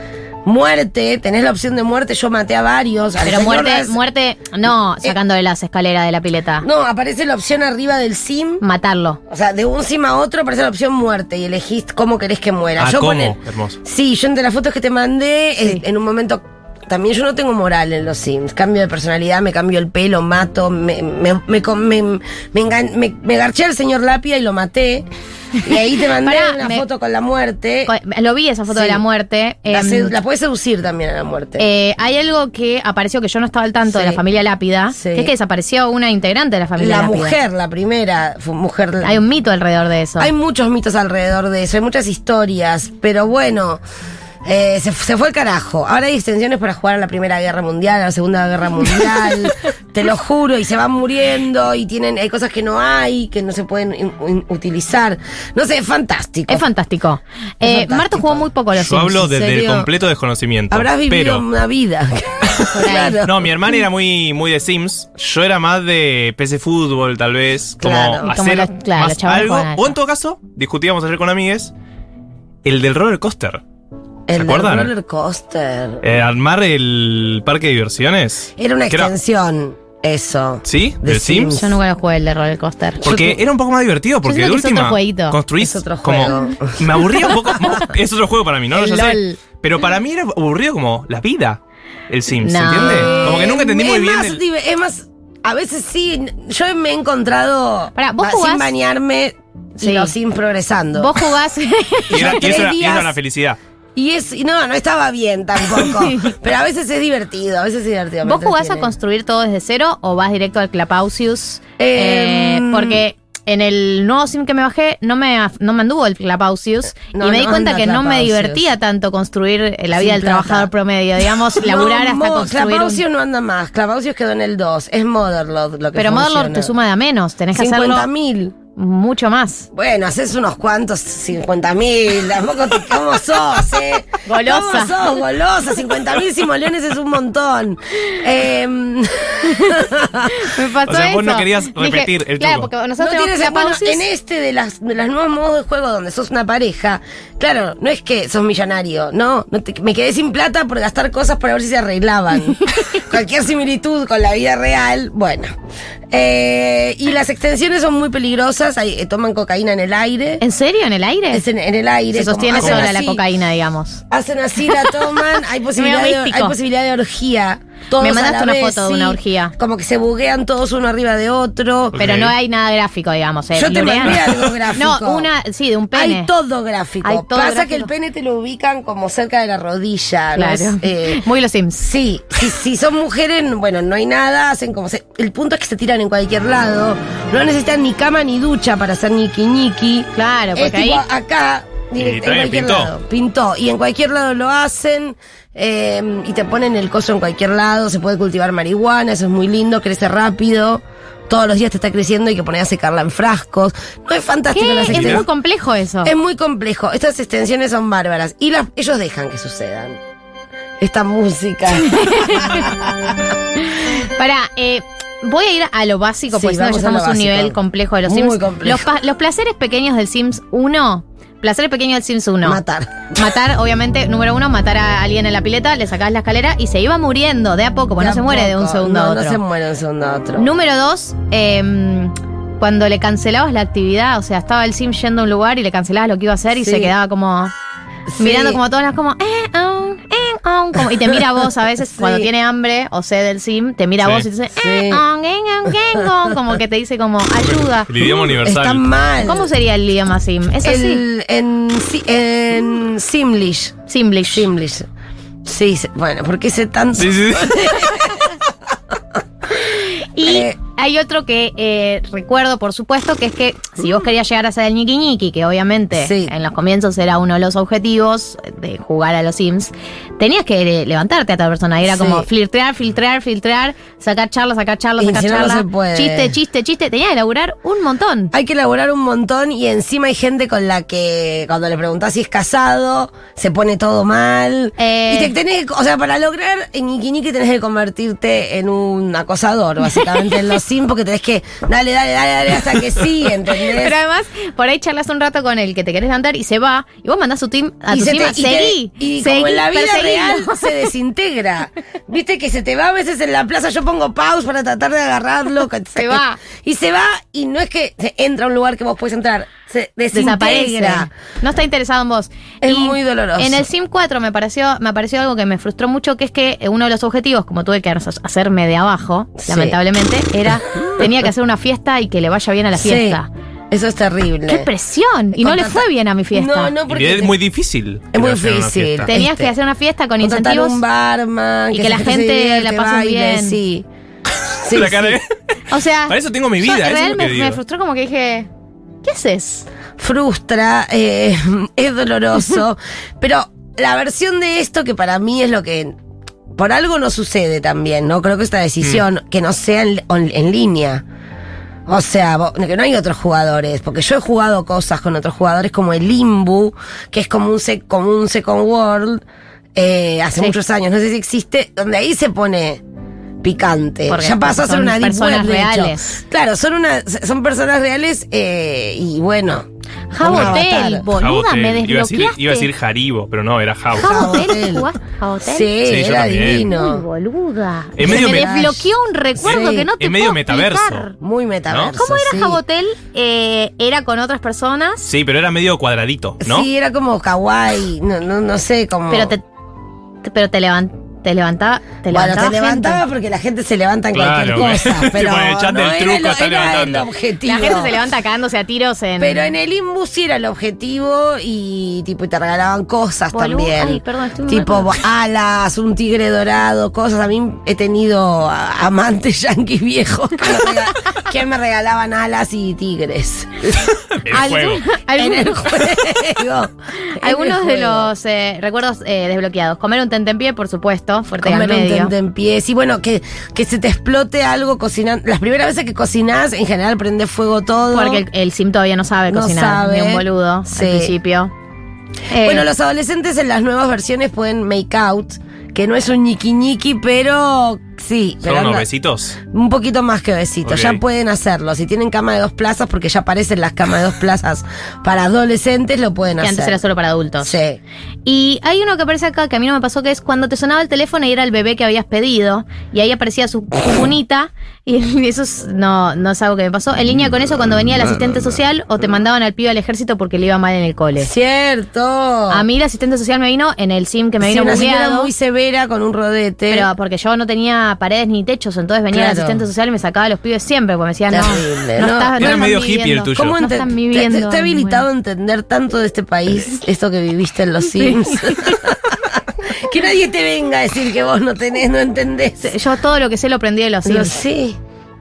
muerte, tenés la opción de muerte, yo maté a varios. Pero señor muerte, muerte, no sacándole las escaleras de la pileta. No, aparece la opción arriba del sim. Matarlo. O sea, de un sim a otro aparece la opción muerte y elegís cómo querés que muera. Ah, yo ¿cómo? poné- Hermoso. Sí, yo entre las fotos que te mandé, eh, en un momento. También yo no tengo moral en los Sims. Cambio de personalidad, me cambio el pelo, mato, me, me, me, me, garché al señor Lapia y lo maté. Y ahí te mandé una foto con la muerte. Lo vi esa foto de la muerte. La, Em, la puedes seducir también a la muerte. eh, hay algo que apareció que yo no estaba al tanto de la familia Lápida, que es que desapareció una integrante de la familia la Lápida. mujer, la primera mujer. Hay un mito alrededor de eso. Hay muchos mitos alrededor de eso, hay muchas historias, pero bueno, eh, se, se fue el carajo. Ahora hay extensiones para jugar a la Primera Guerra Mundial, a la Segunda Guerra Mundial, te lo juro, y se van muriendo y tienen hay cosas que no hay, que no se pueden in- in- utilizar. No sé, es fantástico. Es fantástico. Es Eh, fantástico. Marto jugó muy poco a los Yo Sims. hablo ¿en desde el completo desconocimiento. Habrás vivido pero, una vida. Claro. No, mi hermana era muy, muy de Sims. Yo era más de PC Fútbol, tal vez. Como Claro. Como hacer los- claro, más los chavales algo. O en todo caso, discutíamos ayer con amigues, el del roller coaster. El del acuerdan? roller coaster. Eh, armar el parque de diversiones. Era una extensión, eso. ¿Sí? de ¿Del Sims? Sims. Yo nunca lo jugué el de roller coaster. Porque era un poco más divertido, porque de última otro jueguito. construís Es otro como juego. me aburría un poco, es otro juego para mí, no, El Yo sé. Pero para mí era aburrido como la vida, el Sims, No. ¿entiende? Como que nunca entendí es muy bien el- Es más, a veces sí, yo me he encontrado Pará, ¿vos jugás? sin bañarme Sí. los Sims progresando. Vos jugás. y era, y eso era- y días- era una felicidad. Y es, y no, no estaba bien tampoco. pero a veces es divertido, a veces es divertido. ¿Vos jugás a construir todo desde cero o vas directo al Clapausius? Eh, Eh, porque en el nuevo sim que me bajé no me, no me anduvo el Clapausius No, y me di cuenta que no me divertía tanto construir eh, la Sin vida del plata. trabajador promedio, digamos, laburar No, hasta construir un- Clapausius no anda más. Clapausius quedó en el 2. Es Motherlord lo que Pero Motherlord te suma de a menos, tenés que hacerlo 50 mil. Mucho más. Bueno, haces unos cuantos 50 mil. Tampoco te, ¿Cómo sos, eh? Golosa. ¿Cómo sos, golosa? 50 mil simoleones es un montón. Em, Me pasó O sea, vos no querías Dije, repetir el Claro, truco. porque no nosotros tenemos tienes, bueno, Clapausius. en este de las, de las nuevos modos de juego donde sos una pareja, claro, no es que sos millonario, no, no te- me quedé sin plata por gastar cosas para ver si se arreglaban. Cualquier similitud con la vida real, bueno. Eh, y las extensiones son muy peligrosas, eh, toman cocaína en el aire. ¿En serio? ¿En el aire? Es en, en el aire. Se sostiene hacen sola la así. cocaína, digamos. Hacen así, la toman, hay posibilidad, de, hay posibilidad de orgía. Todos Me a mandaste la una vez, foto de una orgía. Como que se buguean todos uno arriba de otro. Pero Ok. no hay nada gráfico, digamos. ¿eh? Yo te Lurean. mandé algo gráfico. No, una, sí, de un pene. Hay todo gráfico. Hay todo Pasa gráfico. que el pene te lo ubican como cerca de la rodilla. ¿no? Claro. Es, eh, Muy los Sims. Sí, si, si son mujeres, bueno, no hay nada, hacen como se, el punto es que se tiran en cualquier lado, no necesitan ni cama ni ducha para hacer ñiqui ñiqui. Claro, Es porque tipo ahí. acá, direct- en también cualquier pintó. lado. Pintó. Y en cualquier lado lo hacen. Eh, y te ponen el coso en cualquier lado. Se puede cultivar marihuana, eso es muy lindo, crece rápido. todos los días te está creciendo y que poner a secarla en frascos. No es fantástico ¿Qué? las Es muy complejo eso. Es muy complejo. Estas extensiones son bárbaras. Y las- ellos dejan que sucedan. Esta música. Para, eh, voy a ir a lo básico, Sí, porque si no ya estamos a un nivel complejo de los Muy Sims. complejo. Los, los placeres pequeños del Sims 1. Placeres pequeños del Sims 1. Matar. Matar, obviamente, número uno, matar a alguien en la pileta, le sacabas la escalera y se iba muriendo de a poco, porque no se muere de un segundo no, a otro. No se muere de un segundo a otro. Número dos, em, cuando le cancelabas la actividad, o sea, estaba el sim yendo a un lugar y le cancelabas lo que iba a hacer y Sí. se quedaba como Sí. mirando como todas las como, eh, um, eh, como- y te mira a vos a veces Sí. cuando tiene hambre o sed del sim, te mira a vos y te dice, Sí. eh, um, eh, eh, como que te dice como ayuda. El idioma universal. Está mal. ¿Cómo sería el idioma sim? Es así. El, en, si- en Simlish. Simlish. Simlish. Sí, bueno, porque sé tanto. Sí, sí, sí. Y Eh. Hay otro que eh, recuerdo, por supuesto, que es que si vos querías llegar a ser el ñiqui ñiqui, que obviamente Sí. en los comienzos era uno de los objetivos de jugar a los Sims, tenías que eh, levantarte a otra persona. Era Sí. como filtrar, filtrar, filtrar, sacar charla, sacar charla, Y sacar si no, no charla. se puede. Chiste, chiste, chiste. Tenías que elaborar un montón. Hay que elaborar un montón y encima hay gente con la que cuando le preguntás si es casado, se pone todo mal. Eh. Y te tenés o sea, para lograr Niki Niki tenés que convertirte en un acosador, básicamente, en los Sims, porque tenés que dale, dale, dale, dale hasta que sí, ¿entendés? Pero además, por ahí charlas un rato con el que te querés levantar y se va, y vos mandás tu team, a y tu se team, te- y te- seguí. y seguí, como en la vida real se desintegra. Viste que se te va a veces en la plaza, yo pongo pause para tratar de agarrarlo. Se va. Y se va y no es que se entra a un lugar que vos puedes entrar, se desintegra. desaparece. No está interesado en vos. Es muy doloroso. En el Sim 4 me pareció, me pareció algo que me frustró mucho, que es que uno de los objetivos, como tuve que hacerme de abajo, Sí. lamentablemente, era tenía que hacer una fiesta y que le vaya bien a la Sí, fiesta. Eso es terrible. ¡Qué presión! Y no le fue bien a mi fiesta. No, no, Y porque es muy difícil. Es muy difícil. Tenías este, que hacer una fiesta con contratar incentivos. un barman, y que la gente divierte, la pase bien. Sí. Sí, La sí. cara de- O sea, Para eso tengo mi yo vida, eso es real lo que me, digo. me frustró como que dije, ¿qué haces? frustra, eh, es doloroso, pero la versión de esto que para mí es lo que por algo no sucede también, ¿no? Creo que esta decisión Mm. que no sea en, línea. O sea, que no hay otros jugadores, porque yo he jugado cosas con otros jugadores como el Limbu, que es como un, como un Second World, eh, hace Sí. muchos años, no sé si existe, donde ahí se pone picante. Porque ya pasó a ser una deep personas web, reales. Claro, son una, son personas reales eh, y bueno. Jabotel, boluda, Jabotel. me Iba a decir- desbloqueaste. Iba a decir Jaribo, pero no, era Jabo. Jabotel, Jabotel. ¿jugaste Jabotel? Sí, era divino. boluda. Es Se medio me me- desbloqueó un recuerdo Sí. que no te Es medio puedo metaverso. explicar. Muy metaverso. ¿Cómo era sí. Jabotel? Eh, ¿Era con otras personas? Sí, pero era medio cuadradito, ¿no? Sí, era como kawaii, no, no, no sé, como... Pero te, te- pero te, te levantaba, te bueno, levantaba te levantaba gente. porque la gente se levanta en Claro, cualquier cosa, pero no del era, truco lo- está era el levantando. objetivo. La gente se levanta cagándose a tiros en. Pero en el Imbu sí era el objetivo y tipo y te regalaban cosas también. ay, perdón, estoy muy tipo mal. alas, un tigre dorado, cosas. A mí he tenido amantes yanquis viejos que me, rega- que me regalaban alas y tigres. El en el juego. En Algunos el de los eh, recuerdos eh, desbloqueados. Comer un tentempié, por supuesto, fuerte al Comer un medio. tentempié. Sí, bueno, que, que se te explote algo cocinando. Las primeras veces que cocinás, en general prende fuego todo. Porque el, el sim todavía no sabe No cocinar, sabe. ni un boludo Sí. al principio. Eh, Bueno, los adolescentes en las nuevas versiones pueden make out, que no es un ñiqui ñiqui, pero sí. ¿Son pero unos no- besitos? Un poquito más que besitos, Ok. ya pueden hacerlo. Si tienen cama de dos plazas, porque ya aparecen las camas de dos plazas para adolescentes, lo pueden que hacer. antes era solo para adultos. Sí. Y hay uno que aparece acá que a mí no me pasó, que es cuando te sonaba el teléfono y era el bebé que habías pedido, y ahí aparecía su cunita, y eso es- no, no es algo que me pasó. En línea con eso, cuando venía el asistente social, o te mandaban al pibe al ejército porque le iba mal en el cole. Cierto. A mí el asistente social me vino en el sim que me Sí, vino una bugueado, muy severa con un rodete. pero porque yo no tenía paredes ni techos, entonces venía el Claro. asistente social y me sacaba a los pibes siempre, porque me decía, no, Terrible, no, ¿no? estás- no Era están medio hippie el viviendo. tuyo. ¿Cómo No están te- viviendo. te- Está habilitado a entender tanto de este país, esto que viviste en los Sims. que nadie te venga a decir que vos no tenés, no entendés. Yo todo lo que sé lo aprendí de los Lo sims. sé.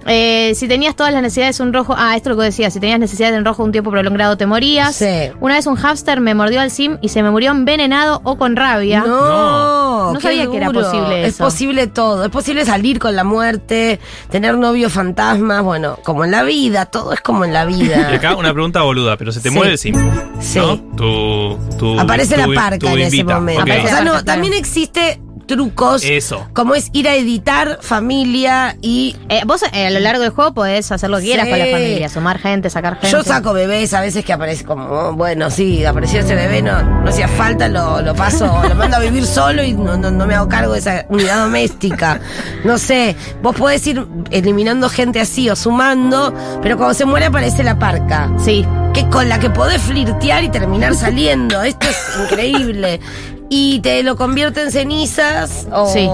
Eh, si tenías todas las necesidades de un rojo. Ah, esto es lo que decía. Si tenías necesidades de un rojo un tiempo prolongado, te morías. Sí. Una vez un hámster me mordió al sim y se me murió envenenado o con rabia. No, No sabía que era posible Es eso. posible todo. Es posible salir con la muerte, tener novios fantasmas, bueno, como en la vida, todo es como en la Y vida. acá una pregunta boluda, pero se te Sí. muere el sim. Sí. ¿no? Tu, tu, Aparece tu- la parca tu en ese momento. O sea, no, también existe trucos Eso. como es ir a editar familia y Eh, vos eh, a lo largo del juego podés hacer lo que quieras Sí. con la familia, sumar gente, sacar gente. Yo saco bebés a veces que aparece como, oh, bueno, sí, apareció ese bebé, no, no hacía falta, lo, lo paso, lo mando a vivir solo y no, no, no me hago cargo de esa unidad doméstica. No sé, vos podés ir eliminando gente así o sumando, pero cuando se muere aparece la parca. Sí. Que con la que podés flirtear y terminar saliendo. Esto es increíble. Y te lo convierte en cenizas o, Sí.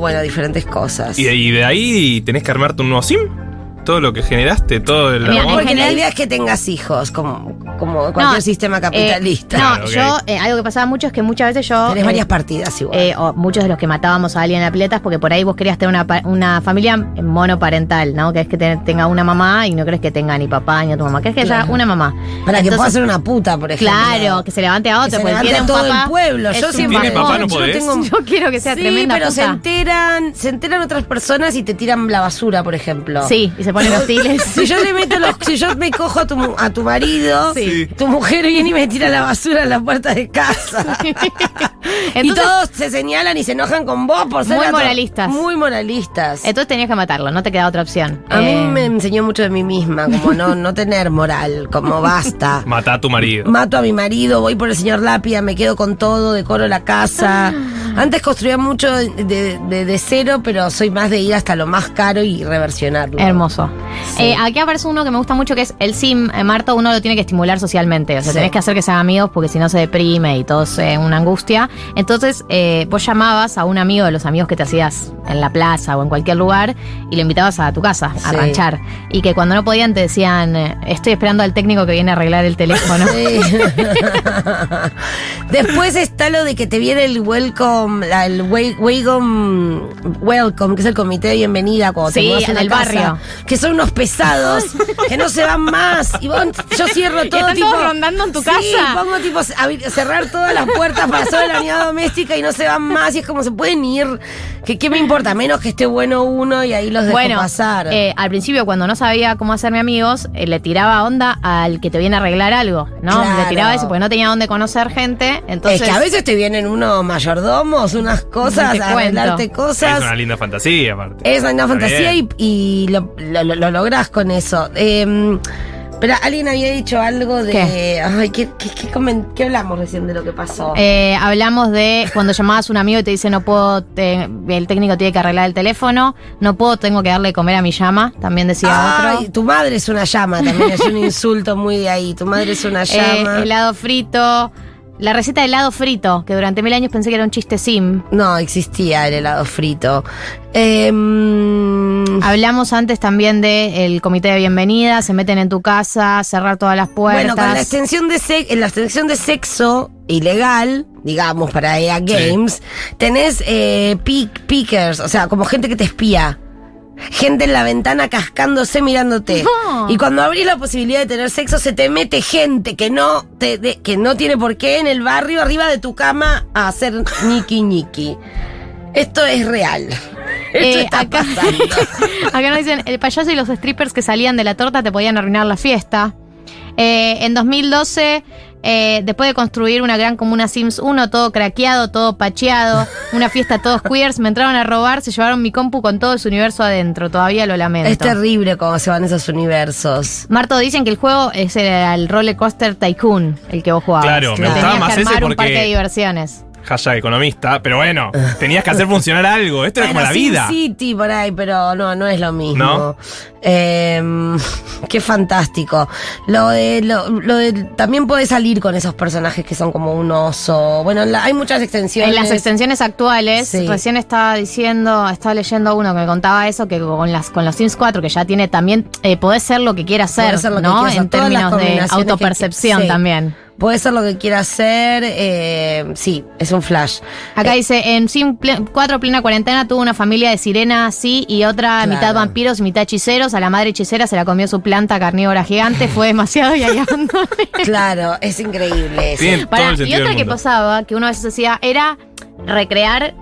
bueno, diferentes cosas. Y de, y de ahí tenés que armarte un nuevo sim. Todo lo que generaste, todo el Mira, amor. Porque general- la idea es que tengas hijos, como, como cualquier No, sistema eh, capitalista. no, Claro, ok. yo, eh, algo que pasaba mucho es que muchas veces yo. Tenés eh, varias partidas igual. eh, o muchos de los que matábamos a alguien en la pileta es porque por ahí vos querías tener una, una familia monoparental, ¿no? Que es que te- tenga una mamá y no crees que tenga ni papá ni a tu mamá. Querés que haya Claro. una mamá. Para que pueda ser una puta, por ejemplo. Claro, que se levante a Que otro, se porque tiene a un todo papá, el pueblo. Yo siempre ¿Tiene bajón. papá, no yo podés? tengo- Yo quiero que sea sí, tremenda pero se enteran, se enteran otras personas y te tiran la basura, por ejemplo. Sí, y se ponen hostiles. Si yo le meto los, si yo me cojo a tu, a tu marido, Sí. tu mujer viene y me tira la basura en la puerta de casa. y todos se señalan y se enojan con vos por ser Muy moralistas. Muy moralistas. entonces tenías que matarlo, no te queda otra opción. A mí Eh, me enseñó mucho de mí misma, como no, no tener moral, como basta. Matá a tu marido. Mato a mi marido, voy por el señor Lápida, me quedo con todo, decoro la casa. Antes construía mucho de, de- de cero, pero soy más de ir hasta lo más caro y reversionarlo. Hermoso. Sí. Eh, aquí aparece uno que me gusta mucho que es el sim. Eh, Marto, uno lo tiene que estimular socialmente. O sea, Sí. tenés que hacer que sean amigos porque si no se deprime y todo es eh, una angustia. Entonces, eh, vos llamabas a un amigo de los amigos que te hacías en la plaza o en cualquier lugar y lo invitabas a tu casa a ranchar. Y que cuando no podían te decían, estoy esperando al técnico que viene a arreglar el teléfono. Sí. Después está lo de que te viene el welcome, la- el we- welcome, welcome, que es el comité de bienvenida cuando te mudas a una casa, barrio. Que son unos pesados, que no se van más. Y vos- yo cierro todo están tipo. todos rondando en tu Sí, casa. pongo tipo cerrar todas las puertas para hacer la unidad doméstica y no se van más. Y es como se pueden ir. que ¿Qué me importa? Menos que esté bueno uno y ahí los dejo Bueno, pasar. eh, al principio cuando no sabía cómo hacerme amigos, eh, le tiraba onda al que te viene a arreglar algo, ¿no? Claro. Le tiraba eso porque no tenía dónde conocer gente. Entonces, es que a veces te vienen unos mayordomos, unas cosas, a arreglarte cosas. Es una linda fantasía, aparte. Es una Está fantasía y, y lo, lo- lo lográs con eso. Eh, pero alguien había dicho algo de. ¿Qué? Ay, ¿qué, qué, qué qué hablamos recién de lo que pasó? Eh, hablamos de cuando llamabas a un amigo y te dice no puedo, te- el técnico tiene que arreglar el teléfono, no puedo, tengo que darle de comer a mi llama, también decía Ay, otro. tu madre es una llama, también es un insulto muy de ahí. Tu madre es una Eh, llama. helado frito, la receta de helado frito, que durante mil años pensé que era un chiste sim. No, existía el helado frito. Em, Hablamos antes también del comité de bienvenida, se meten en tu casa, cerrar todas las puertas. Bueno, con la extensión de sex- en la extensión de sexo ilegal, digamos, para EA Games, tenés eh, pick- pickers, o sea, como gente que te espía. Gente en la ventana cascándose mirándote. No. Y cuando abrís la posibilidad de tener sexo, se te mete gente que no, te, de- que no tiene por qué en el barrio arriba de tu cama a hacer ñiqui ñiqui. Esto es real. Esto Eh, está acá, pasando. acá nos dicen, el payaso y los strippers que salían de la torta te podían arruinar la fiesta. Eh, en 2012, eh, después de construir una gran comuna Sims 1, todo craqueado, todo pacheado, una fiesta todos queers, me entraron a robar, se llevaron mi compu con todo su universo adentro. Todavía lo lamento. Es terrible cómo se van esos universos. Marto, dicen que el juego es el, el Roller Coaster Tycoon, el que vos jugabas. Claro, que me gustaba más que ese un parque de diversiones. Hashtag economista, pero bueno, tenías que hacer funcionar algo. Esto era como la Sin vida. City por ahí, pero no, no es lo mismo. ¿No? Em, qué fantástico. Lo de, lo, lo de, también puedes salir con esos personajes que son como un oso. Bueno, la- hay muchas extensiones. En las extensiones actuales, Sí. recién estaba diciendo, estaba leyendo uno que me contaba eso, que con las con los Sims 4, que ya tiene también, eh, podés ser lo que quieras ser, Podés ser lo que ¿no? quieras, en términos de combinaciones que- autopercepción sí. también. Puede ser lo que quiera hacer. eh, sí, es un flash. Acá dice, en Sim 4 plena cuarentena tuvo una familia de sirenas así y otra Claro. mitad vampiros y mitad hechiceros. A la madre hechicera se la comió su planta carnívora gigante, fue demasiado y ahí. Claro, es increíble eso. Pará, y otra que pasaba, que uno a veces hacía, era recrear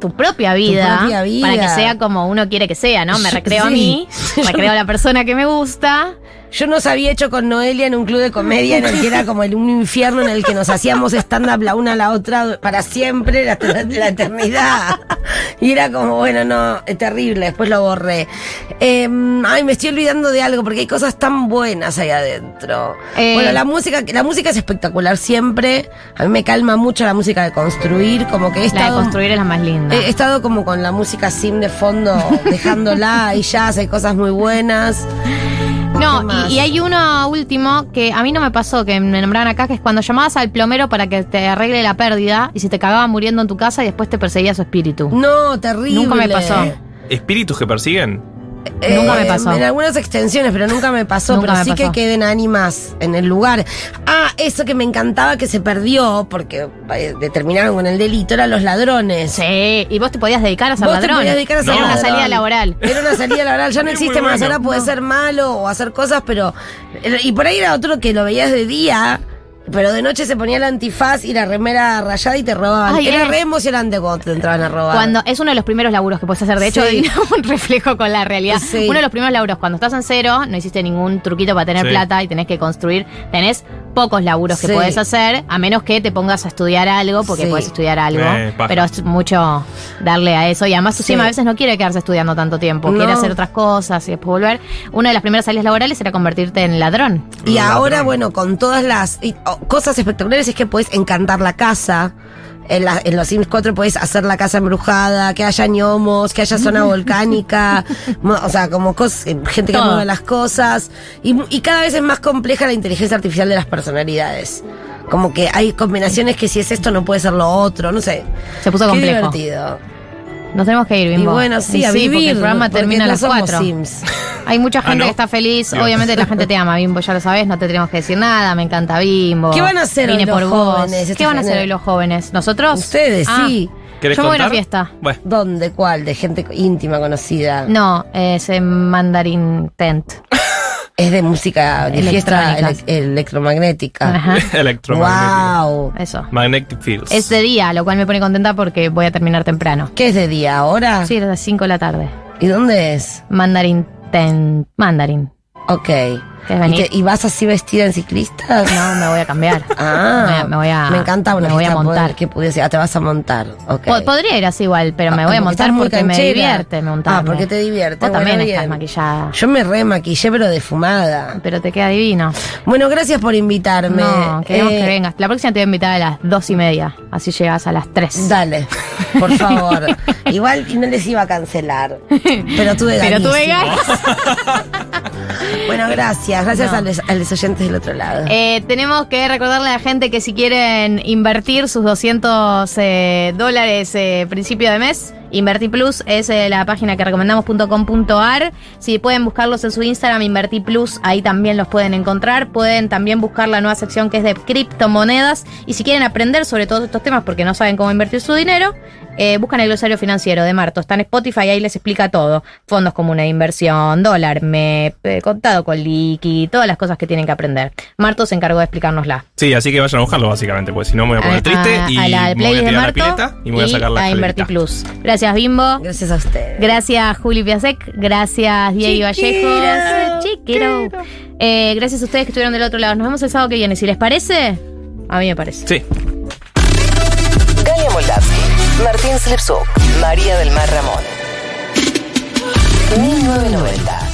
tu propia vida, propia vida. para que sea como uno quiere que sea, ¿no? Me recreo a mí, recreo a la persona que me gusta. Yo nos había hecho con Noelia en un club de comedia en el que era como el, un infierno en el que nos hacíamos stand-up la una a la otra para siempre, la, la eternidad. Y era como, bueno, no, es terrible, después lo borré. Eh, ay, me estoy olvidando de algo porque hay cosas tan buenas ahí adentro. Eh. bueno, la música, la música es espectacular siempre. A mí me calma mucho la música de construir, como que he La de construir es la más linda. He estado como con la música sim de fondo, dejándola y ya hay cosas muy buenas. ¿Qué No, y, y hay uno último que a mí no me pasó, que me nombraron acá, que es cuando llamabas al plomero para que te arregle la pérdida y se te cagaba muriendo en tu casa y después te perseguía su espíritu. No, terrible. Nunca me pasó. ¿Espíritus que persiguen? Nunca me pasó. Eh, En algunas extensiones, pero nunca me pasó. Nunca pero me sí pasó. que queden ánimas en el lugar. Ah, eso que me encantaba que se perdió, porque eh, determinaron con el delito, eran los ladrones. Sí, y vos te podías dedicar a ser Vos te ladrón. podías dedicar a ser Era una salida laboral. Era una salida laboral, ya no existe más. bueno. Ahora puede ser malo o hacer cosas, pero. Y por ahí era otro que lo veías de día. Pero de noche se ponía el antifaz y la remera rayada y te robaban. Ay, era eh. re emocionante cuando te entraban a robar. Cuando es uno de los primeros laburos que puedes hacer, de hecho, Sí. un reflejo con la realidad. Sí. Uno de los primeros laburos, cuando estás en cero, no hiciste ningún truquito para tener Sí. plata y tenés que construir, tenés pocos laburos que podés hacer, a menos que te pongas a estudiar algo, porque Sí. podés estudiar algo, Eh, pero es mucho darle a eso. Y además Sí. sistema a veces no quiere quedarse estudiando tanto tiempo, No. quiere hacer otras cosas y después volver. Una de las primeras salidas laborales era convertirte en ladrón. Y Ladrón. ahora, bueno, con todas las y, oh, cosas espectaculares es que puedes encantar la casa. En, la- en los Sims 4 puedes hacer la casa embrujada, que haya ñomos, que haya zona volcánica, o sea, como cosas, eh, gente que Todo. mueve las cosas. Y, cada vez es más compleja la inteligencia artificial de las personalidades. Como que hay combinaciones que si es esto no puede ser lo otro, no sé. Se puso Qué complejo. divertido. Nos tenemos que ir, Y Bimbo. bueno, sí, Y a vivir. porque el programa porque termina a no las somos 4. Sims. Hay mucha gente ¿no? que está feliz. Dios. Obviamente la gente te ama, Bimbo, ya lo sabes, no te tenemos que decir nada. Me encanta Bimbo. ¿Qué van a hacer hoy Vine los por vos. jóvenes, esta ¿Qué van a hacer hoy los jóvenes? ¿Nosotros? Ustedes, Ah, sí. ¿Querés Yo me voy a una fiesta. Bueno, ¿Dónde? ¿Cuál? ¿De gente íntima conocida? No, es en Mandarin Tent. Es de música de fiesta ele- electromagnética. Ajá. electromagnético. Wow. Eso. Magnetic Fields. Es de día, lo cual me pone contenta porque voy a terminar temprano. ¿Qué es de día ahora? Sí, a las 5 de la tarde. ¿Y dónde es? Mandarin Tent. Mandarin. Ok. ¿Querés ¿Y, venir? te- y vas así vestida en ciclista? No, me voy a cambiar. Ah, Me voy a- me encanta una me voy a montar. que pudiese. Ah, te vas a montar. Ok. Po- Podría ir así igual, pero me Ah, voy a montar porque me divierte montarme. Ah, porque te divierte. Vos Bueno, también bien. estás maquillada. Yo me remaquillé, pero defumada. Pero te queda divino. Bueno, gracias por invitarme. No, queremos Eh, que vengas. La próxima te voy a invitar a las dos y media. Así llegas a las tres. Dale, por favor. Igual no les iba a cancelar. Pero tuve Pero tuve ganas. Bueno, gracias. Gracias No. a, los, a los oyentes del otro lado. Eh, tenemos que recordarle a la gente que si quieren invertir sus 200 eh, dólares eh, principio de mes, Inverti Plus es eh, la página que recomendamos.com.ar. Si pueden buscarlos en su Instagram, Inverti Plus, ahí también los pueden encontrar. Pueden también buscar la nueva sección que es de criptomonedas. Y si quieren aprender sobre todos estos temas porque no saben cómo invertir su dinero, eh, buscan el glosario financiero de Marto. Está en Spotify, ahí les explica todo. Fondos comunes de inversión, dólar, MEP, eh, contado con liqui, todas las cosas que tienen que aprender. Marto se encargó de explicárnosla. Sí, así que vayan a buscarlo básicamente, pues si no me voy a poner A- triste a- y a la me voy a playlist de tirar la pileta y me voy a sacar la a Inverti Plus. Gracias, Bimbo. Gracias a ustedes. Gracias, Juli Piasek. Gracias, Diego Vallejos. Chiquero. Eh, gracias a ustedes que estuvieron del otro lado. Nos vemos el sábado que viene. Si les parece, a mí me parece. Sí. Galia Moldavsky, Martín Slipsuk, María del Mar Ramón. 1990.